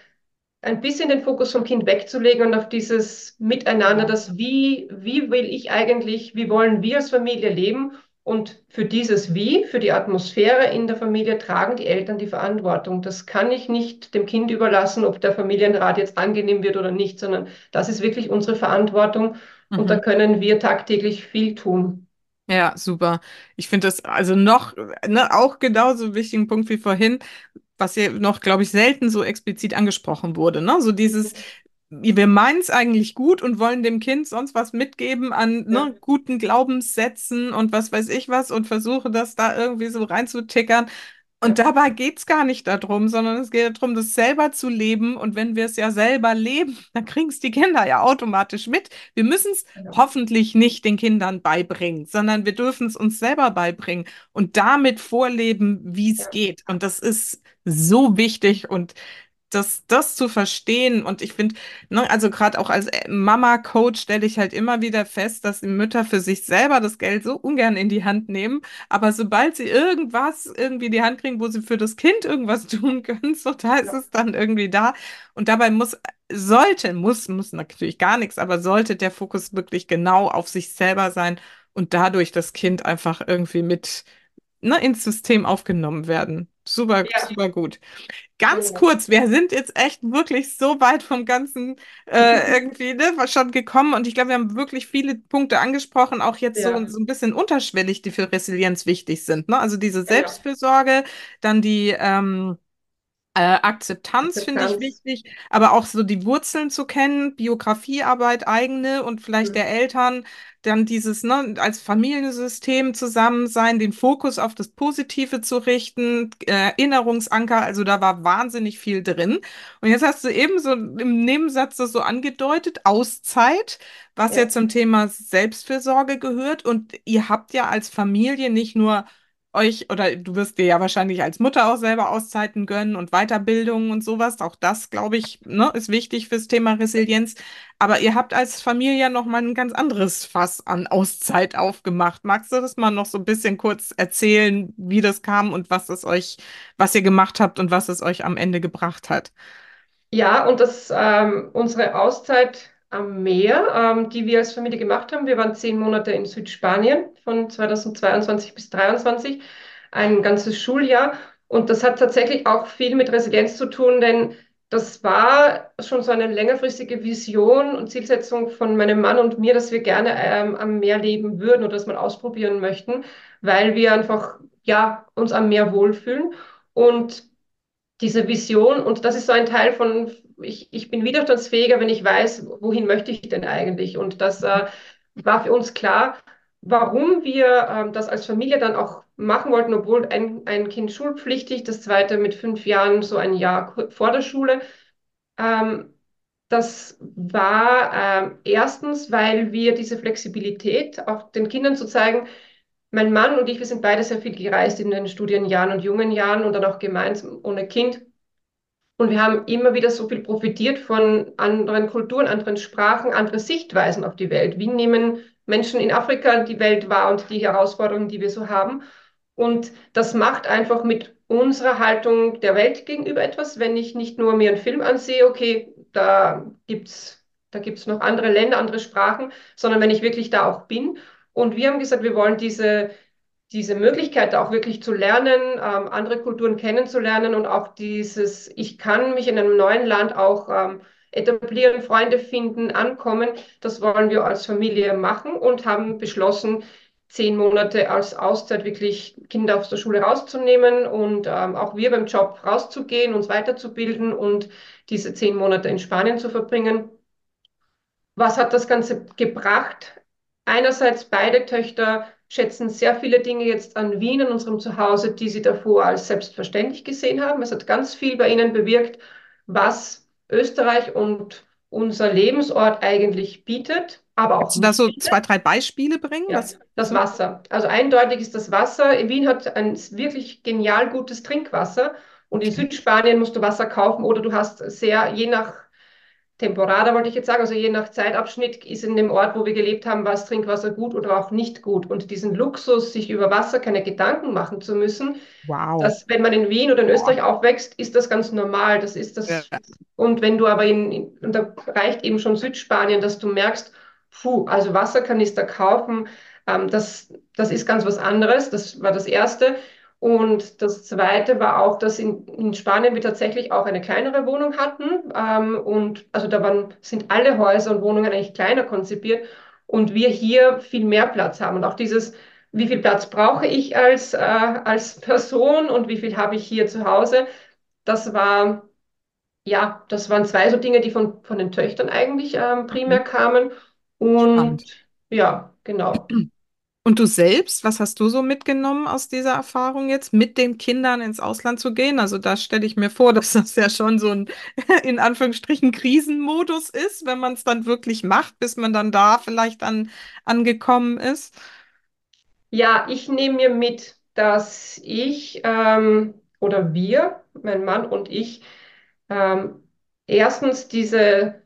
S2: ein bisschen den Fokus vom Kind wegzulegen und auf dieses Miteinander,
S1: Ja.
S2: das wie, wie will ich eigentlich, wie wollen wir als Familie leben? Und für dieses Wie, für die Atmosphäre in der Familie tragen die Eltern die Verantwortung. Das kann ich nicht dem Kind überlassen, ob der Familienrat jetzt angenehm wird oder nicht, sondern das ist wirklich unsere Verantwortung und da
S1: Mhm.
S2: können wir tagtäglich viel tun.
S1: Ja, super. Ich finde das also noch, ne, auch genauso wichtigen Punkt wie vorhin, was ja noch, glaube ich, selten so explizit angesprochen wurde, ne? So dieses, wir meinen es eigentlich gut und wollen dem Kind sonst was mitgeben an,
S2: Ja,
S1: ne, guten Glaubenssätzen und was weiß ich was und versuche das da irgendwie so reinzutickern. Und dabei geht es gar nicht darum, sondern es geht darum, das selber zu leben. Und wenn wir es ja selber leben, dann kriegen es die Kinder ja automatisch mit. Wir müssen es
S2: Genau.
S1: hoffentlich nicht den Kindern beibringen, sondern wir dürfen es uns selber beibringen und damit vorleben, wie es
S2: Ja,
S1: geht. Und das ist so wichtig. Und das, das zu verstehen. Und ich finde, ne, also gerade auch als äh, Mama-Coach stelle ich halt immer wieder fest, dass die Mütter für sich selber das Geld so ungern in die Hand nehmen. Aber sobald sie irgendwas irgendwie in die Hand kriegen, wo sie für das Kind irgendwas tun können, so da ist
S2: ja,
S1: es dann irgendwie da. Und dabei muss, sollte, muss, muss natürlich gar nichts, aber sollte der Fokus wirklich genau auf sich selber sein und dadurch das Kind einfach irgendwie mit, ne, ins System aufgenommen werden. Super,
S2: ja,
S1: super gut. Ganz
S2: genau.
S1: kurz, wir sind jetzt echt wirklich so weit vom Ganzen äh, irgendwie ne, was schon gekommen und ich glaube, wir haben wirklich viele Punkte angesprochen, auch jetzt so,
S2: Ja,
S1: so ein bisschen unterschwellig, die für Resilienz wichtig sind. Ne? Also diese. Selbstfürsorge, dann die ähm, äh, Akzeptanz finde ich
S2: Akzeptanz.
S1: wichtig, aber auch so die Wurzeln zu kennen, Biografiearbeit eigene und vielleicht
S2: Mhm.
S1: der Eltern, dann dieses, ne, als Familiensystem zusammen sein, den Fokus auf das Positive zu richten, äh, Erinnerungsanker, also da war wahnsinnig viel drin. Und jetzt hast du eben so im Nebensatz das so angedeutet, Auszeit, was ja
S2: Ja,
S1: zum Thema Selbstfürsorge gehört. Und ihr habt ja als Familie nicht nur euch, oder du wirst dir ja wahrscheinlich als Mutter auch selber Auszeiten gönnen und Weiterbildung und sowas. Auch das, glaube ich, ne, ist wichtig fürs Thema Resilienz. Aber ihr habt als Familie ja noch mal ein ganz anderes Fass an Auszeit aufgemacht. Magst du das mal noch so ein bisschen kurz erzählen, wie das kam und was es euch, was ihr gemacht habt und was es euch am Ende gebracht hat?
S2: ja und das, ähm, unsere Auszeit am Meer, ähm, die wir als Familie gemacht haben, wir waren zehn Monate in Südspanien von 2022 bis 2023, ein ganzes Schuljahr. Und das hat tatsächlich auch viel mit Resilienz zu tun, denn das war schon so eine längerfristige Vision und Zielsetzung von meinem Mann und mir, dass wir gerne ähm, am Meer leben würden oder das mal ausprobieren möchten, weil wir einfach ja uns am Meer wohlfühlen. Und diese Vision, und das ist so ein Teil von, ich, ich bin widerstandsfähiger, wenn ich weiß, wohin möchte ich denn eigentlich. Und das äh, war für uns klar, warum wir ähm, das als Familie dann auch machen wollten, obwohl ein, ein Kind schulpflichtig, das zweite mit fünf Jahren, so ein Jahr vor der Schule. Ähm, das war ähm, erstens, weil wir diese Flexibilität auch den Kindern zu zeigen, mein Mann und ich, wir sind beide sehr viel gereist in den Studienjahren und jungen Jahren und dann auch gemeinsam ohne Kind. Und wir haben immer wieder so viel profitiert von anderen Kulturen, anderen Sprachen, andere Sichtweisen auf die Welt. Wie nehmen Menschen in Afrika die Welt wahr und die Herausforderungen, die wir so haben? Und das macht einfach mit unserer Haltung der Welt gegenüber etwas, wenn ich nicht nur mir einen Film ansehe, okay, da gibt's, da gibt's noch andere Länder, andere Sprachen, sondern wenn ich wirklich da auch bin. Und wir haben gesagt, wir wollen diese diese Möglichkeit auch wirklich zu lernen, ähm, andere Kulturen kennenzulernen und auch dieses, ich kann mich in einem neuen Land auch ähm, etablieren, Freunde finden, ankommen, das wollen wir als Familie machen und haben beschlossen, zehn Monate als Auszeit wirklich Kinder aus der Schule rauszunehmen und ähm, auch wir beim Job rauszugehen, uns weiterzubilden und diese zehn Monate in Spanien zu verbringen. Was hat das Ganze gebracht? Einerseits beide Töchter schätzen sehr viele Dinge jetzt an Wien, in unserem Zuhause, die sie davor als selbstverständlich gesehen haben. Es hat ganz viel bei ihnen bewirkt, was Österreich und unser Lebensort eigentlich bietet, aber auch
S1: Kannst du da so zwei, drei Beispiele bringen?
S2: Ja, das? Wasser. Also eindeutig ist das Wasser. In Wien hat ein wirklich genial gutes Trinkwasser und in. Südspanien musst du Wasser kaufen oder du hast sehr, je nach Temporada wollte ich jetzt sagen, also je nach Zeitabschnitt ist in dem Ort, wo wir gelebt haben, war das Trinkwasser gut oder auch nicht gut. Und diesen Luxus, sich über Wasser keine Gedanken machen zu müssen,
S1: Wow.
S2: dass wenn man in Wien oder in. Österreich aufwächst, ist das ganz normal. Das ist
S1: Ja,
S2: das. Und wenn du aber in, in und da reicht eben schon Südspanien, dass du merkst, puh, also Wasserkanister kaufen, ähm, das, das ist ganz was anderes. Das war das Erste. Und das Zweite war auch, dass in, in Spanien wir tatsächlich auch eine kleinere Wohnung hatten. Ähm, und also da waren, sind alle Häuser und Wohnungen eigentlich kleiner konzipiert. Und wir hier viel mehr Platz haben. Und auch dieses, wie viel Platz brauche ich als, äh, als Person und wie viel habe ich hier zu Hause, das war, ja, das waren zwei so Dinge, die von, von den Töchtern eigentlich ähm, primär
S1: mhm.
S2: kamen. Und
S1: Spannend.
S2: ja, genau.
S1: Und du selbst, was hast du so mitgenommen aus dieser Erfahrung jetzt, mit den Kindern ins Ausland zu gehen? Also da stelle ich mir vor, dass das ja schon so ein in Anführungsstrichen Krisenmodus ist, wenn man es dann wirklich macht, bis man dann da vielleicht an, angekommen ist.
S2: Ja, ich nehme mir mit, dass ich ähm, oder wir, mein Mann und ich, ähm, erstens diese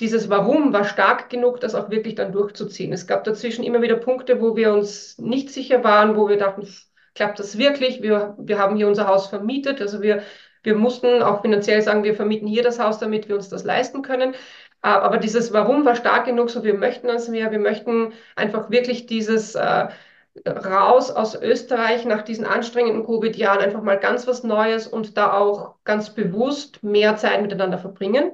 S2: dieses Warum war stark genug, das auch wirklich dann durchzuziehen. Es gab dazwischen immer wieder Punkte, wo wir uns nicht sicher waren, wo wir dachten, klappt das wirklich? Wir, wir haben hier unser Haus vermietet. Also wir, wir mussten auch finanziell sagen, wir vermieten hier das Haus, damit wir uns das leisten können. Aber dieses Warum war stark genug, so wir möchten das mehr. Wir möchten einfach wirklich dieses äh, raus aus Österreich nach diesen anstrengenden Covid-Jahren einfach mal ganz was Neues und da auch ganz bewusst mehr Zeit miteinander verbringen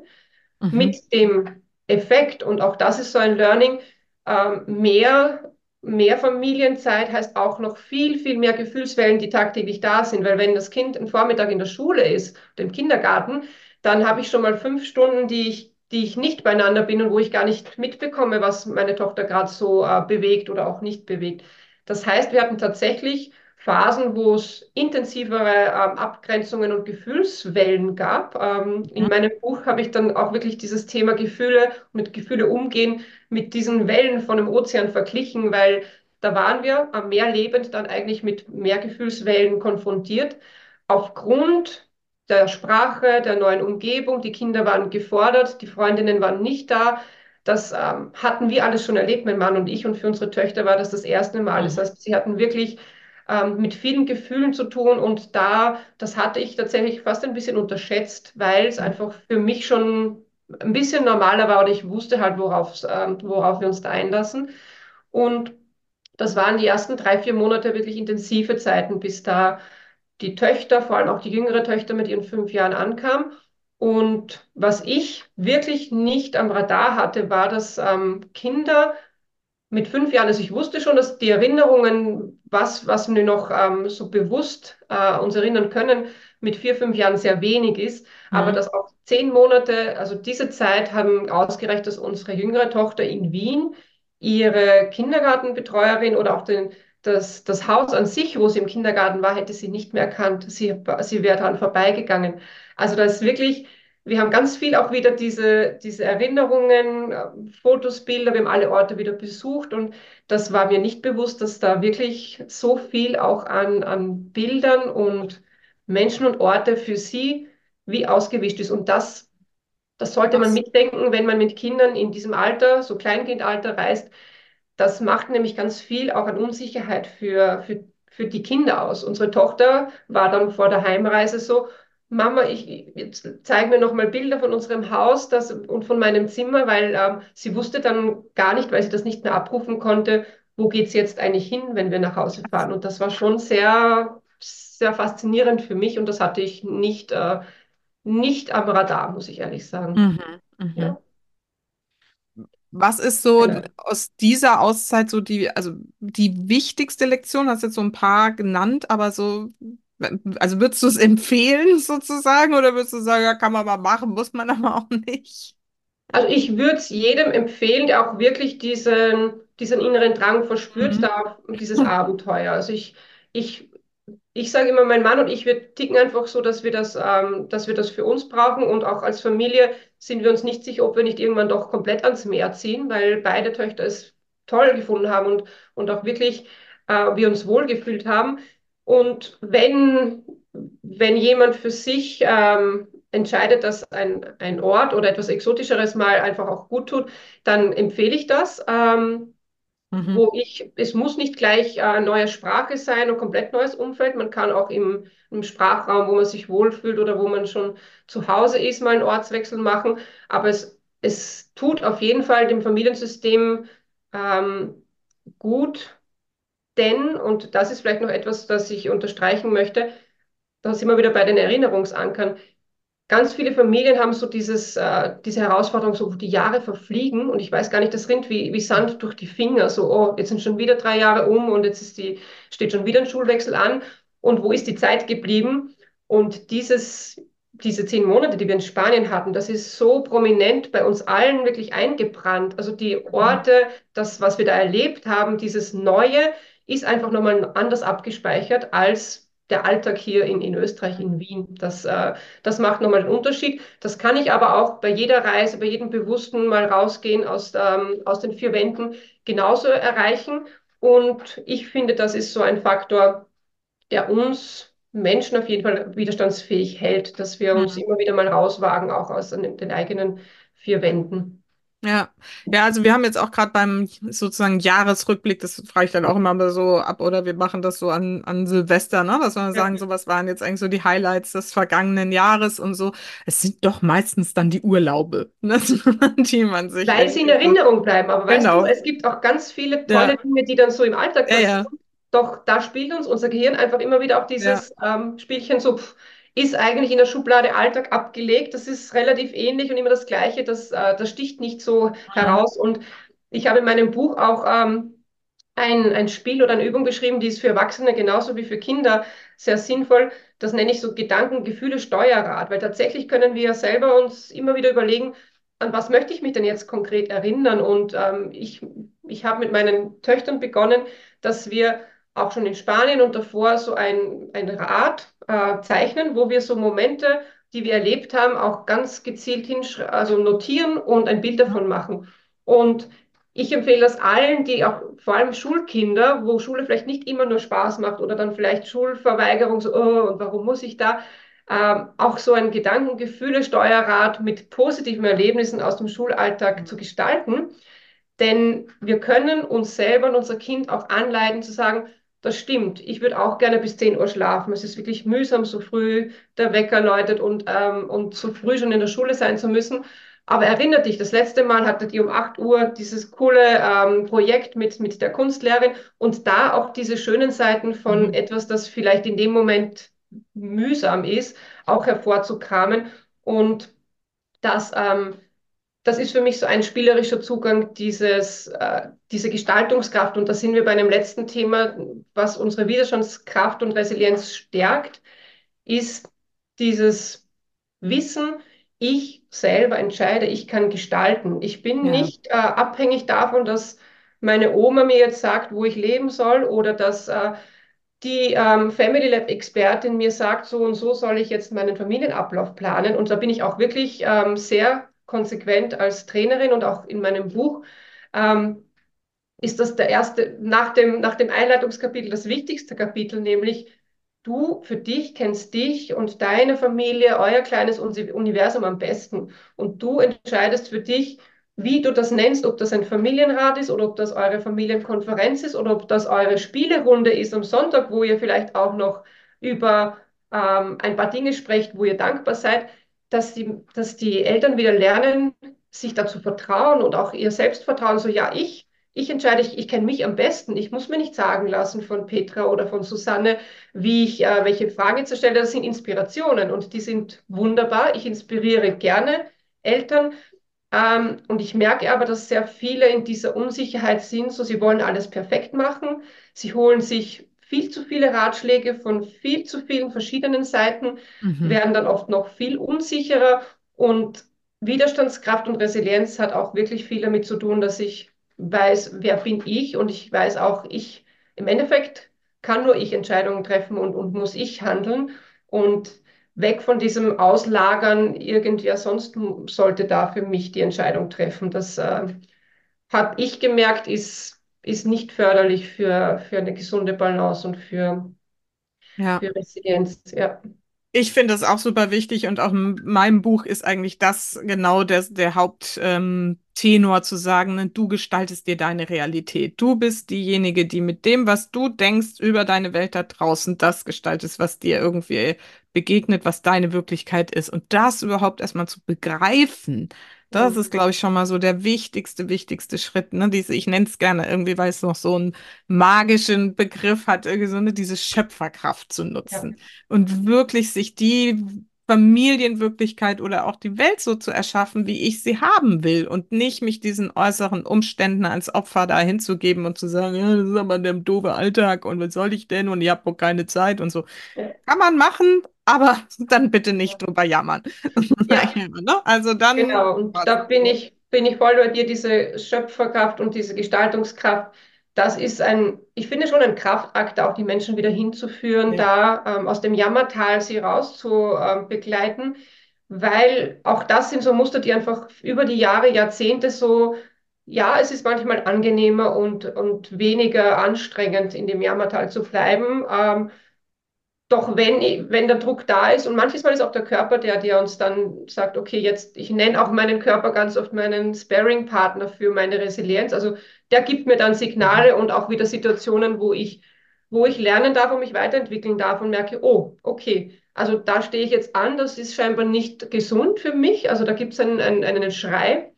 S1: Mhm.
S2: mit dem Effekt, und auch das ist so ein Learning, ähm, mehr, mehr Familienzeit heißt auch noch viel, viel mehr Gefühlswellen, die tagtäglich da sind. Weil wenn das Kind einen Vormittag in der Schule ist, im Kindergarten, dann habe ich schon mal fünf Stunden, die ich, die ich nicht beieinander bin und wo ich gar nicht mitbekomme, was meine Tochter gerade so äh, bewegt oder auch nicht bewegt. Das heißt, wir hatten tatsächlich Phasen, wo es intensivere ähm, Abgrenzungen und Gefühlswellen gab. Ähm, in meinem Buch habe ich dann auch wirklich dieses Thema Gefühle, mit Gefühle umgehen, mit diesen Wellen von dem Ozean verglichen, weil da waren wir am Meer lebend dann eigentlich mit mehr Gefühlswellen konfrontiert. Aufgrund der Sprache, der neuen Umgebung, die Kinder waren gefordert, die Freundinnen waren nicht da. Das ähm, hatten wir alles schon erlebt, mein Mann und ich. Und für unsere Töchter war das das erste Mal. Das
S1: Mhm.
S2: heißt, sie hatten wirklich ähm, mit vielen Gefühlen zu tun. Und da, das hatte ich tatsächlich fast ein bisschen unterschätzt, weil es einfach für mich schon ein bisschen normaler war und ich wusste halt, worauf, ähm, worauf wir uns da einlassen. Und das waren die ersten drei, vier Monate wirklich intensive Zeiten, bis da die Töchter, vor allem auch die jüngere Töchter mit ihren fünf Jahren ankam. Und was ich wirklich nicht am Radar hatte, war, dass ähm, Kinder mit fünf Jahren, also ich wusste schon, dass die Erinnerungen, was, was wir noch ähm, so bewusst äh, uns erinnern können, mit vier, fünf Jahren sehr wenig ist, aber
S1: Mhm.
S2: dass auch zehn Monate, also diese Zeit haben ausgereicht, dass unsere jüngere Tochter in Wien ihre Kindergartenbetreuerin oder auch den, das, das Haus an sich, wo sie im Kindergarten war, hätte sie nicht mehr erkannt. Sie, sie wäre daran vorbeigegangen. Also da ist wirklich wir haben ganz viel auch wieder diese, diese Erinnerungen, äh, Fotos, Bilder, wir haben alle Orte wieder besucht und das war mir nicht bewusst, dass da wirklich so viel auch an, an Bildern und Menschen und Orte für sie wie ausgewischt ist. Und das, das sollte man mitdenken, wenn man mit Kindern in diesem Alter, so Kleinkindalter reist. Das macht nämlich ganz viel auch an Unsicherheit für, für, für die Kinder aus. Unsere Tochter war dann vor der Heimreise so, Mama, ich, jetzt zeig mir noch mal Bilder von unserem Haus das, und von meinem Zimmer, weil ähm, sie wusste dann gar nicht, weil sie das nicht mehr abrufen konnte, wo geht's jetzt eigentlich hin, wenn wir nach Hause fahren. Und das war schon sehr, sehr faszinierend für mich und das hatte ich nicht, äh, nicht am Radar, muss ich ehrlich sagen.
S1: Mhm. Mhm.
S2: Ja,
S1: Was ist so
S2: genau.
S1: aus dieser Auszeit so die, also die wichtigste Lektion? Hast jetzt so ein paar genannt, aber so, also würdest du es empfehlen sozusagen oder würdest du sagen, ja, kann man mal machen, muss man aber auch nicht?
S2: Also ich würde es jedem empfehlen, der auch wirklich diesen, diesen inneren Drang verspürt,
S1: Mhm.
S2: da dieses Abenteuer. Also ich, ich, ich sage immer, mein Mann und ich, wir ticken einfach so, dass wir das, ähm, dass wir das für uns brauchen und auch als Familie sind wir uns nicht sicher, ob wir nicht irgendwann doch komplett ans Meer ziehen, weil beide Töchter es toll gefunden haben und, und auch wirklich äh, wir uns wohlgefühlt haben. Und wenn, wenn jemand für sich ähm, entscheidet, dass ein, ein Ort oder etwas Exotischeres mal einfach auch gut tut, dann empfehle ich das. Ähm,
S1: Mhm.
S2: wo ich, es muss nicht gleich äh, neue Sprache sein und komplett neues Umfeld. Man kann auch im, im Sprachraum, wo man sich wohlfühlt oder wo man schon zu Hause ist, mal einen Ortswechsel machen. Aber es, es tut auf jeden Fall dem Familiensystem ähm, gut, denn, und das ist vielleicht noch etwas, das ich unterstreichen möchte, da sind wir wieder bei den Erinnerungsankern. Ganz viele Familien haben so dieses, äh, diese Herausforderung, so die Jahre verfliegen und ich weiß gar nicht, das rinnt wie, wie Sand durch die Finger. So, oh, jetzt sind schon wieder drei Jahre um und jetzt ist die, steht schon wieder ein Schulwechsel an und wo ist die Zeit geblieben? Und dieses, diese zehn Monate, die wir in Spanien hatten, das ist so prominent bei uns allen wirklich eingebrannt. Also die. Orte, das, was wir da erlebt haben, dieses Neue, ist einfach nochmal anders abgespeichert als der Alltag hier in, in Österreich, in Wien. Das, äh, das macht nochmal einen Unterschied. Das kann ich aber auch bei jeder Reise, bei jedem Bewussten mal rausgehen aus, ähm, aus den vier Wänden genauso erreichen. Und ich finde, das ist so ein Faktor, der uns Menschen auf jeden Fall widerstandsfähig hält, dass wir uns
S1: Mhm.
S2: immer wieder mal rauswagen, auch aus den, den eigenen vier Wänden.
S1: Ja, ja, also wir haben jetzt auch gerade beim sozusagen Jahresrückblick, das frage ich dann auch immer mal so ab, oder wir machen das so an, an Silvester, ne? Dass wir
S2: Ja.
S1: sagen, so was waren jetzt eigentlich so die Highlights des vergangenen Jahres und so. Es sind doch meistens dann die Urlaube, ne? Die man sich
S2: weil sie in Erinnerung bleiben. Aber weißt du,
S1: genau.
S2: es gibt auch ganz viele tolle
S1: Ja,
S2: Dinge, die dann so im Alltag passieren.
S1: ja,
S2: Doch da spielt uns unser Gehirn einfach immer wieder auch
S1: ja.
S2: dieses ähm, Spielchen so, pff, ist eigentlich in der Schublade Alltag abgelegt. Das ist relativ ähnlich und immer das Gleiche. Das, äh, das sticht nicht so
S1: Mhm.
S2: heraus. Und ich habe in meinem Buch auch ähm, ein, ein Spiel oder eine Übung beschrieben, die ist für Erwachsene genauso wie für Kinder sehr sinnvoll. Das nenne ich so Gedanken, Gefühle, Steuerrad, weil tatsächlich können wir selber uns immer wieder überlegen, an was möchte ich mich denn jetzt konkret erinnern? Und ähm, ich, ich habe mit meinen Töchtern begonnen, dass wir auch schon in Spanien und davor so ein, ein Rad äh, zeichnen, wo wir so Momente, die wir erlebt haben, auch ganz gezielt also notieren und ein Bild davon machen. Und ich empfehle das allen, die auch, vor allem Schulkinder, wo Schule vielleicht nicht immer nur Spaß macht oder dann vielleicht Schulverweigerung, so, oh, und warum muss ich da? Ähm, auch so ein Gedankengefühle-Steuerrad mit positiven Erlebnissen aus dem Schulalltag zu gestalten. Denn wir können uns selber und unser Kind auch anleiten zu sagen, das stimmt, ich würde auch gerne bis 10 Uhr schlafen. Es ist wirklich mühsam, so früh der Wecker läutet und, ähm, und so früh schon in der Schule sein zu müssen. Aber erinnert dich, das letzte Mal hattet ihr um 8 Uhr dieses coole ähm, Projekt mit, mit der Kunstlehrerin und da auch diese schönen Seiten von
S1: Mhm.
S2: etwas, das vielleicht in dem Moment mühsam ist, auch hervorzukramen. Und das, ähm, das ist für mich so ein spielerischer Zugang, dieses, äh, diese Gestaltungskraft. Und da sind wir bei einem letzten Thema, was unsere Widerstandskraft und Resilienz stärkt, ist dieses Wissen, ich selber entscheide, ich kann gestalten. Ich bin
S1: Ja.
S2: nicht äh, abhängig davon, dass meine Oma mir jetzt sagt, wo ich leben soll oder dass äh, die ähm, Family Lab Expertin mir sagt, so und so soll ich jetzt meinen Familienablauf planen. Und da bin ich auch wirklich ähm, sehr konsequent als Trainerin und auch in meinem Buch. Ähm, ist das der erste, nach dem, nach dem Einleitungskapitel, das wichtigste Kapitel, nämlich du für dich kennst dich und deine Familie, euer kleines Universum am besten. Und du entscheidest für dich, wie du das nennst, ob das ein Familienrat ist oder ob das eure Familienkonferenz ist oder ob das eure Spielerunde ist am Sonntag, wo ihr vielleicht auch noch über ähm, ein paar Dinge sprecht, wo ihr dankbar seid, dass die, dass die Eltern wieder lernen, sich dazu vertrauen und auch ihr Selbstvertrauen, so ja, ich ich entscheide, ich, ich kenne mich am besten. Ich muss mir nicht sagen lassen von Petra oder von Susanne, wie ich, äh, welche Frage zu stellen. Das sind Inspirationen und die sind wunderbar. Ich inspiriere gerne Eltern. Ähm, und ich merke aber, dass sehr viele in dieser Unsicherheit sind. So, sie wollen alles perfekt machen. Sie holen sich viel zu viele Ratschläge von viel zu vielen verschiedenen Seiten,
S1: Mhm.
S2: werden dann oft noch viel unsicherer. Und Widerstandskraft und Resilienz hat auch wirklich viel damit zu tun, dass ich weiß, wer bin ich und ich weiß auch, ich im Endeffekt kann nur ich Entscheidungen treffen und, und muss ich handeln. Und weg von diesem Auslagern, irgendwer sonst sollte da für mich die Entscheidung treffen. Das äh, habe ich gemerkt, ist, ist nicht förderlich für, für eine gesunde Balance und für,
S1: Ja.
S2: für Resilienz. Ja,
S1: Ich finde das auch super wichtig und auch in meinem Buch ist eigentlich das genau der, der Haupttenor ähm, zu sagen, ne, du gestaltest dir deine Realität. Du bist diejenige, die mit dem, was du denkst über deine Welt da draußen, das gestaltest, was dir irgendwie begegnet, was deine Wirklichkeit ist. Und das überhaupt erstmal zu begreifen, das ist,
S2: Mhm.
S1: glaube ich, schon mal so der wichtigste, wichtigste Schritt. Ne? Diese, ich nenne es gerne irgendwie, weil es noch so einen magischen Begriff hat, irgendwie so, ne, diese Schöpferkraft zu
S2: ja,
S1: nutzen und wirklich sich die Familienwirklichkeit oder auch die Welt so zu erschaffen, wie ich sie haben will und nicht mich diesen äußeren Umständen als Opfer da hinzugeben und zu sagen, ja, das ist aber der doofe Alltag und was soll ich denn und ich habe auch keine Zeit und so.
S2: ja,
S1: Kann man machen, aber dann bitte nicht drüber jammern.
S2: Ja,
S1: Ne? Also dann
S2: Genau, und da bin ich, bin ich voll bei dir, diese Schöpferkraft und diese Gestaltungskraft. Das ist ein, ich finde schon ein Kraftakt, auch die Menschen wieder hinzuführen,
S1: Ja.
S2: da ähm, aus dem Jammertal sie raus zu ähm, begleiten, weil auch das sind so Muster, die einfach über die Jahre, Jahrzehnte so, ja, es ist manchmal angenehmer und, und weniger anstrengend, in dem Jammertal zu bleiben. Ähm, doch wenn, wenn der Druck da ist, und manchmal ist auch der Körper der, der uns dann sagt, okay, jetzt, ich nenne auch meinen Körper ganz oft meinen Sparring-Partner für meine Resilienz. Also der gibt mir dann. Signale und auch wieder Situationen, wo ich, wo ich lernen darf und mich weiterentwickeln darf und merke, oh, okay, also da stehe ich jetzt an, das ist scheinbar nicht gesund für mich. Also da gibt es einen, einen, einen Schrei.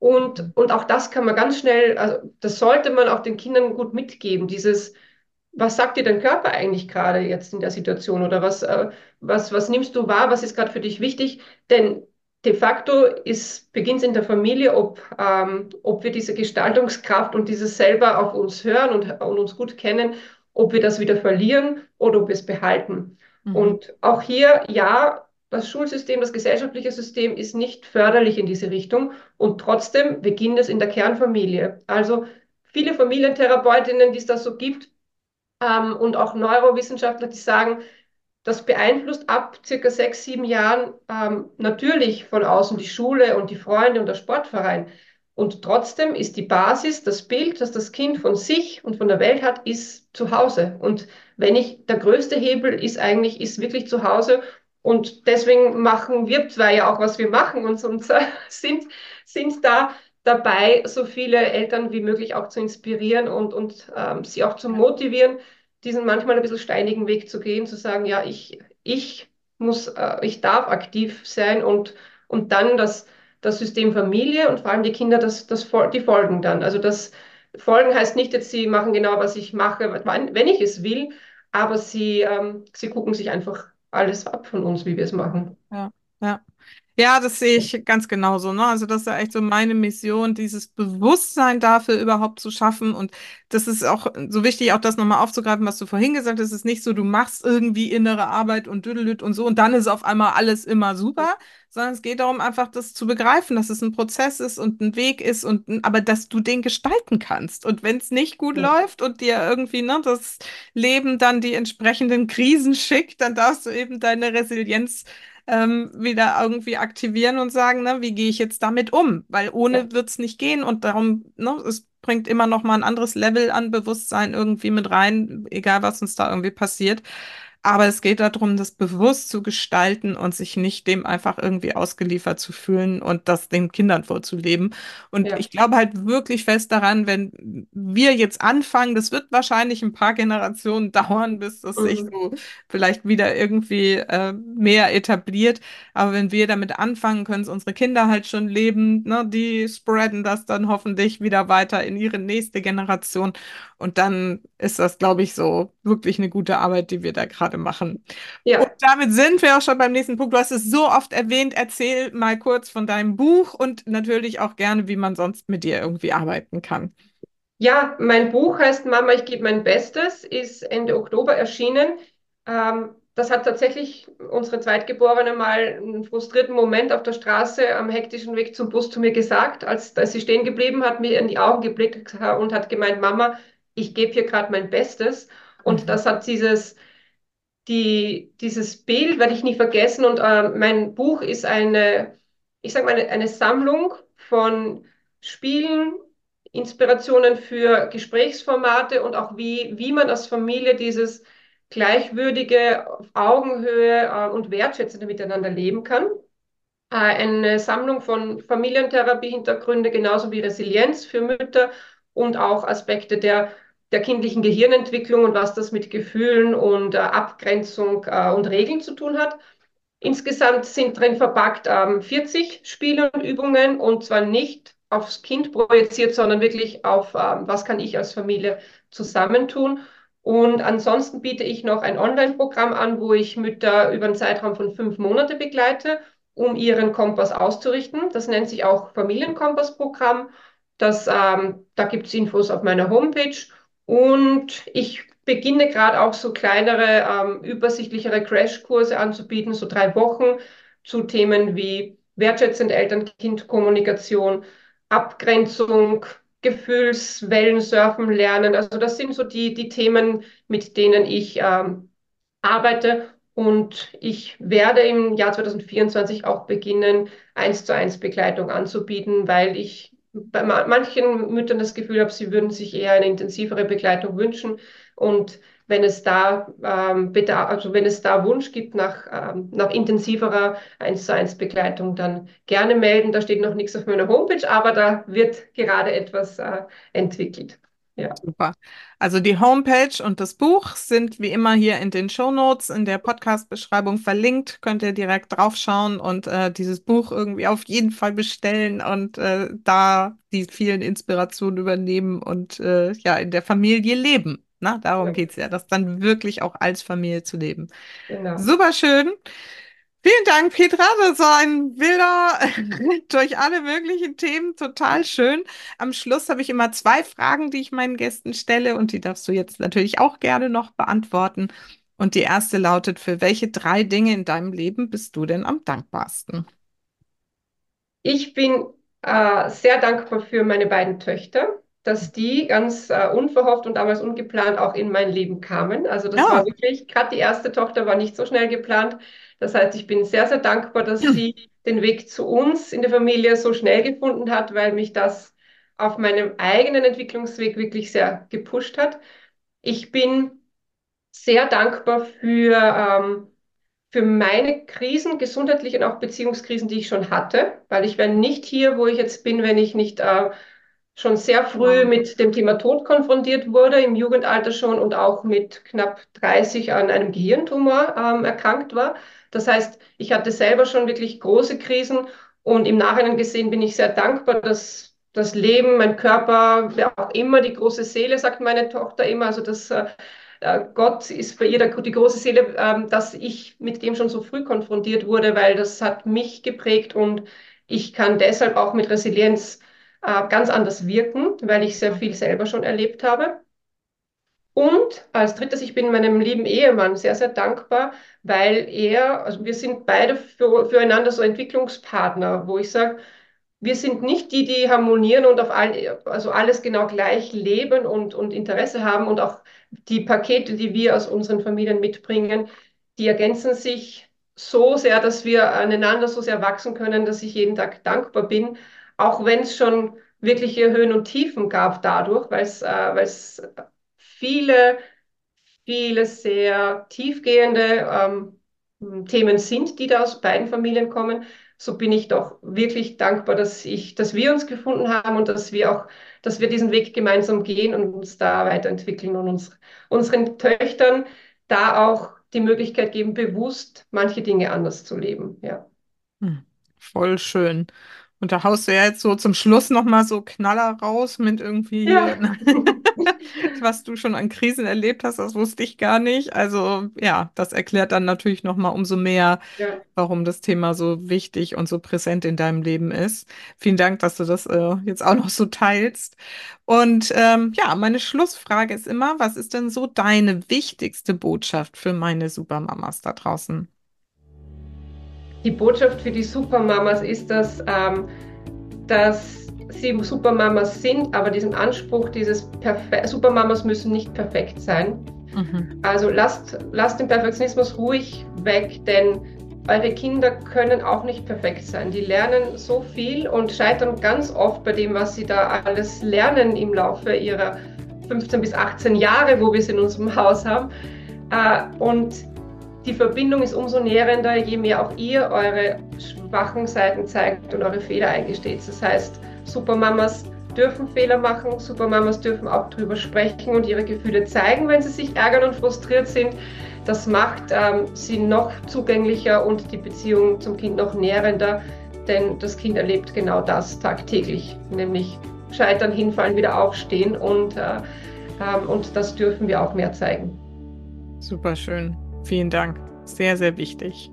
S2: Und, und auch das kann man ganz schnell, also das sollte man auch den Kindern gut mitgeben, dieses was sagt dir dein Körper eigentlich gerade jetzt in der Situation oder was, äh, was, was nimmst du wahr, was ist gerade für dich wichtig? Denn de facto ist, beginnt es in der Familie, ob, ähm, ob wir diese Gestaltungskraft und dieses selber auf uns hören und, und uns gut kennen, ob wir das wieder verlieren oder ob wir es behalten.
S1: Mhm.
S2: Und auch hier, ja, das Schulsystem, das gesellschaftliche System ist nicht förderlich in diese Richtung und trotzdem beginnt es in der Kernfamilie. Also viele Familientherapeutinnen, die es da so gibt, ähm, und auch Neurowissenschaftler, die sagen, das beeinflusst ab circa sechs, sieben Jahren ähm, natürlich von außen die Schule und die Freunde und der Sportverein. Und trotzdem ist die Basis, das Bild, das das Kind von sich und von der Welt hat, ist zu Hause. Und wenn ich, der größte Hebel ist eigentlich, ist wirklich zu Hause. Und deswegen machen wir zwei ja auch, was wir machen und, und sind, sind da dabei, so viele Eltern wie möglich auch zu inspirieren und, und ähm, sie auch zu motivieren, diesen manchmal ein bisschen steinigen Weg zu gehen, zu sagen, ja, ich, ich muss, äh, ich darf aktiv sein und, und dann das, das System Familie und vor allem die Kinder, das, das, die folgen dann. Also das Folgen heißt nicht jetzt, sie machen genau, was ich mache, wann, wenn ich es will, aber sie, ähm, sie gucken sich einfach alles ab von uns, wie wir es machen.
S1: Ja. Ja. Ja, das sehe ich ganz genauso, ne? Also das ist ja echt so meine Mission, dieses Bewusstsein dafür überhaupt zu schaffen. Und das ist auch so wichtig, auch das nochmal aufzugreifen, was du vorhin gesagt hast. Es ist nicht so, du machst irgendwie innere Arbeit und düdelüt und so und dann ist auf einmal alles immer super, sondern es geht darum, einfach das zu begreifen, dass es ein Prozess ist und ein Weg ist und aber dass du den gestalten kannst. Und wenn es nicht gut
S2: Ja,
S1: läuft und dir irgendwie, ne, das Leben dann die entsprechenden Krisen schickt, dann darfst du eben deine Resilienz ähm, wieder irgendwie aktivieren und sagen, ne, wie gehe ich jetzt damit um? Weil
S2: ja,
S1: ohne wird's nicht gehen und darum, ne, es bringt immer noch mal ein anderes Level an Bewusstsein irgendwie mit rein, egal was uns da irgendwie passiert. Aber es geht darum, das bewusst zu gestalten und sich nicht dem einfach irgendwie ausgeliefert zu fühlen und das den Kindern vorzuleben. Und
S2: ja.
S1: ich glaube halt wirklich fest daran, wenn wir jetzt anfangen, das wird wahrscheinlich ein paar Generationen dauern, bis das sich
S2: Mhm.
S1: so vielleicht wieder irgendwie äh, mehr etabliert. Aber wenn wir damit anfangen, können es unsere Kinder halt schon leben, ne? Die spreaden das dann hoffentlich wieder weiter in ihre nächste Generation. Und dann ist das, glaube ich, so wirklich eine gute Arbeit, die wir da gerade machen. Und
S2: Ja.
S1: damit sind wir auch schon beim nächsten Punkt. Du hast es so oft erwähnt. Erzähl mal kurz von deinem Buch und natürlich auch gerne, wie man sonst mit dir irgendwie arbeiten kann.
S2: Ja, mein Buch heißt Mama, ich gebe mein Bestes, ist Ende Oktober erschienen. Ähm, das hat tatsächlich unsere Zweitgeborene mal einen frustrierten Moment auf der Straße am hektischen Weg zum Bus zu mir gesagt, als, als sie stehen geblieben hat, mir in die Augen geblickt und hat gemeint, Mama, ich gebe hier gerade mein Bestes. Und
S1: Mhm.
S2: das hat dieses die, dieses Bild werde ich nie vergessen und äh, mein Buch ist eine, ich sage mal, eine, eine Sammlung von Spielen, Inspirationen für Gesprächsformate und auch wie, wie man als Familie dieses gleichwürdige, auf Augenhöhe äh, und wertschätzende miteinander leben kann. Äh, eine Sammlung von Familientherapie-Hintergründe, genauso wie Resilienz für Mütter und auch Aspekte der, der kindlichen Gehirnentwicklung und was das mit Gefühlen und äh, Abgrenzung äh, und Regeln zu tun hat. Insgesamt sind drin verpackt ähm, 40 Spiele und Übungen und zwar nicht aufs Kind projiziert, sondern wirklich auf, ähm, was kann ich als Familie zusammentun. Und ansonsten biete ich noch ein Online-Programm an, wo ich Mütter über einen Zeitraum von fünf Monate begleite, um ihren Kompass auszurichten. Das nennt sich auch Familienkompass-Programm. Ähm, da gibt es Infos auf meiner Homepage. Und ich beginne gerade auch so kleinere, ähm, übersichtlichere Crashkurse anzubieten, so drei Wochen zu Themen wie wertschätzende Eltern-Kind-Kommunikation, Abgrenzung, Gefühlswellen surfen lernen. Also das sind so die, die Themen, mit denen ich ähm, arbeite. Und ich werde im Jahr 2024 auch beginnen, eins zu eins Begleitung anzubieten, weil ich bei manchen Müttern das Gefühl habe, sie würden sich eher eine intensivere Begleitung wünschen. Und wenn es da ähm, Bedarf, also wenn es da Wunsch gibt nach, ähm, nach intensiverer 1 zu 1 Begleitung, dann gerne melden. Da steht noch nichts auf meiner Homepage, aber da wird gerade etwas äh, entwickelt.
S1: Ja. Super. Also die Homepage und das Buch sind wie immer hier in den Show Notes in der Podcast-Beschreibung verlinkt. Könnt ihr direkt draufschauen und äh, dieses Buch irgendwie auf jeden Fall bestellen und äh, da die vielen Inspirationen übernehmen und äh, ja in der Familie leben. Na, darum ja. es ja, das dann wirklich auch als Familie zu leben. Genau. Super schön. Vielen Dank, Petra. Das war ein wilder durch alle möglichen Themen. Total schön. Am Schluss habe ich immer zwei Fragen, die ich meinen Gästen stelle und die darfst du jetzt natürlich auch gerne noch beantworten. Und die erste lautet, für welche drei Dinge in deinem Leben bist du denn am dankbarsten?
S2: Ich bin äh, sehr dankbar für meine beiden Töchter dass die ganz äh, unverhofft und damals ungeplant auch in mein Leben kamen. Also das ja. war wirklich, gerade die erste Tochter war nicht so schnell geplant. Das heißt, ich bin sehr, sehr dankbar, dass sie den Weg zu uns in der Familie so schnell gefunden hat, weil mich das auf meinem eigenen Entwicklungsweg wirklich sehr gepusht hat. Ich bin sehr dankbar für, ähm, für meine Krisen, gesundheitliche und auch Beziehungskrisen, die ich schon hatte, weil ich wäre nicht hier, wo ich jetzt bin, wenn ich nicht äh, schon sehr früh mit dem Thema Tod konfrontiert wurde, im Jugendalter schon und auch mit knapp 30 an einem Gehirntumor ähm, erkrankt war. Das heißt, ich hatte selber schon wirklich große Krisen und im Nachhinein gesehen bin ich sehr dankbar, dass das Leben, mein Körper, wer auch immer, die große Seele, sagt meine Tochter immer, also dass äh, äh Gott ist bei ihr die große Seele, äh, dass ich mit dem schon so früh konfrontiert wurde, weil das hat mich geprägt und ich kann deshalb auch mit Resilienz äh, ganz anders wirken, weil ich sehr viel selber schon erlebt habe. Und als drittes, ich bin meinem lieben Ehemann sehr, sehr dankbar, weil er, also wir sind beide für, füreinander so Entwicklungspartner, wo ich sage, wir sind nicht die, die harmonieren und auf all, also alles genau gleich leben und, und Interesse haben und auch die Pakete, die wir aus unseren Familien mitbringen, die ergänzen sich so sehr, dass wir aneinander so sehr wachsen können, dass ich jeden Tag dankbar bin auch wenn es schon wirkliche Höhen und Tiefen gab dadurch, weil es äh, viele, viele sehr tiefgehende ähm, Themen sind, die da aus beiden Familien kommen. So bin ich doch wirklich dankbar, dass ich, dass wir uns gefunden haben und dass wir auch, dass wir diesen Weg gemeinsam gehen und uns da weiterentwickeln und uns, unseren Töchtern da auch die Möglichkeit geben, bewusst manche Dinge anders zu leben. Ja.
S1: Hm, voll schön. Und da haust du ja jetzt so zum Schluss nochmal so Knaller raus mit irgendwie, ja. was du schon an Krisen erlebt hast, das wusste ich gar nicht. Also ja, das erklärt dann natürlich nochmal umso mehr, ja. warum das Thema so wichtig und so präsent in deinem Leben ist. Vielen Dank, dass du das äh, jetzt auch noch so teilst. Und ähm, ja, meine Schlussfrage ist immer, was ist denn so deine wichtigste Botschaft für meine Supermamas da draußen?
S2: die Botschaft für die Supermamas ist, dass, ähm, dass sie Supermamas sind, aber diesen Anspruch, dieses Perfe Supermamas müssen nicht perfekt sein. Mhm. Also lasst, lasst den Perfektionismus ruhig weg, denn eure Kinder können auch nicht perfekt sein. Die lernen so viel und scheitern ganz oft bei dem, was sie da alles lernen im Laufe ihrer 15 bis 18 Jahre, wo wir es in unserem Haus haben. Äh, und die Verbindung ist umso nährender, je mehr auch ihr eure schwachen Seiten zeigt und eure Fehler eingesteht. Das heißt, Supermamas dürfen Fehler machen, Supermamas dürfen auch drüber sprechen und ihre Gefühle zeigen, wenn sie sich ärgern und frustriert sind. Das macht ähm, sie noch zugänglicher und die Beziehung zum Kind noch nährender, denn das Kind erlebt genau das tagtäglich, nämlich scheitern, hinfallen, wieder aufstehen und, äh, ähm, und das dürfen wir auch mehr zeigen.
S1: Super schön. Vielen Dank. Sehr, sehr wichtig.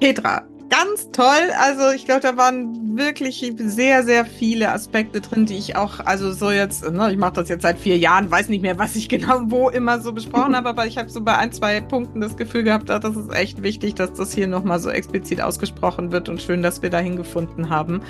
S1: Petra, ganz toll. Also ich glaube, da waren wirklich sehr, sehr viele Aspekte drin, die ich auch, also so jetzt, ne, ich mache das jetzt seit vier Jahren, weiß nicht mehr, was ich genau wo immer so besprochen habe, aber ich habe so bei ein, zwei Punkten das Gefühl gehabt, das ist echt wichtig, dass das hier nochmal so explizit ausgesprochen wird und schön, dass wir dahin gefunden haben.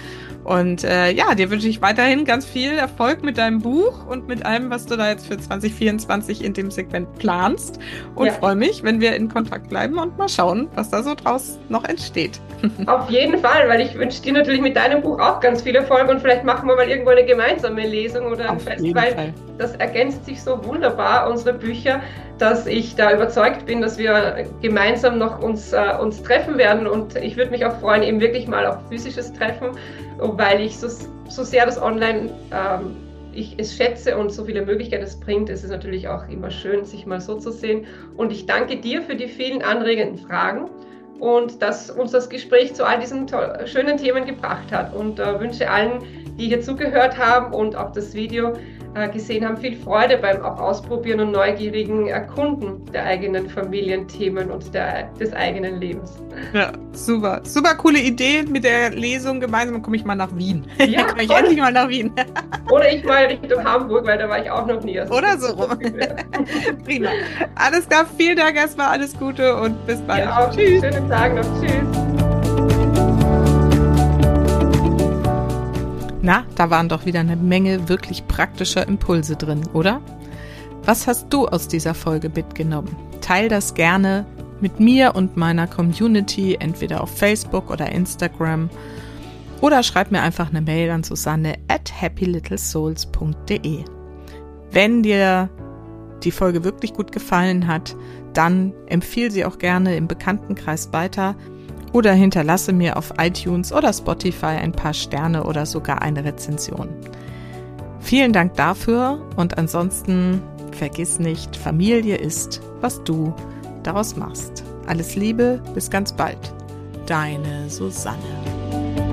S1: Und äh, ja, dir wünsche ich weiterhin ganz viel Erfolg mit deinem Buch und mit allem, was du da jetzt für 2024 in dem Segment planst. Und ja. freue mich, wenn wir in Kontakt bleiben und mal schauen, was da so draus noch entsteht.
S2: Auf jeden Fall, weil ich wünsche dir natürlich mit deinem Buch auch ganz viel Erfolg und vielleicht machen wir mal irgendwo eine gemeinsame Lesung oder ein Fest, weil Fall. das ergänzt sich so wunderbar, unsere Bücher, dass ich da überzeugt bin, dass wir gemeinsam noch uns, äh, uns treffen werden und ich würde mich auch freuen, eben wirklich mal auf physisches Treffen, weil ich so, so sehr das Online ähm, ich es schätze und so viele Möglichkeiten es bringt, ist es natürlich auch immer schön, sich mal so zu sehen. Und ich danke dir für die vielen anregenden Fragen und dass uns das Gespräch zu all diesen schönen Themen gebracht hat. Und äh, wünsche allen, die hier zugehört haben und auch das Video gesehen haben, viel Freude beim auch Ausprobieren und neugierigen Erkunden der eigenen Familienthemen und der, des eigenen Lebens.
S1: Ja, super. Super coole Idee mit der Lesung. Gemeinsam komme ich mal nach Wien. Ja, komme ich endlich mal nach Wien.
S2: Oder ich mal Richtung Hamburg, weil da war ich auch noch nie.
S1: Also Oder so rum. Prima. Alles klar, vielen Dank erstmal, alles Gute und bis bald.
S2: Ja, Tschüss. Schönen Tag noch. Tschüss.
S1: Na, da waren doch wieder eine Menge wirklich praktischer Impulse drin, oder? Was hast du aus dieser Folge mitgenommen? Teil das gerne mit mir und meiner Community, entweder auf Facebook oder Instagram. Oder schreib mir einfach eine Mail an Susanne at happylittlesouls.de. Wenn dir die Folge wirklich gut gefallen hat, dann empfiehl sie auch gerne im Bekanntenkreis weiter oder hinterlasse mir auf iTunes oder Spotify ein paar Sterne oder sogar eine Rezension. Vielen Dank dafür und ansonsten vergiss nicht, Familie ist, was du daraus machst. Alles Liebe, bis ganz bald. Deine Susanne.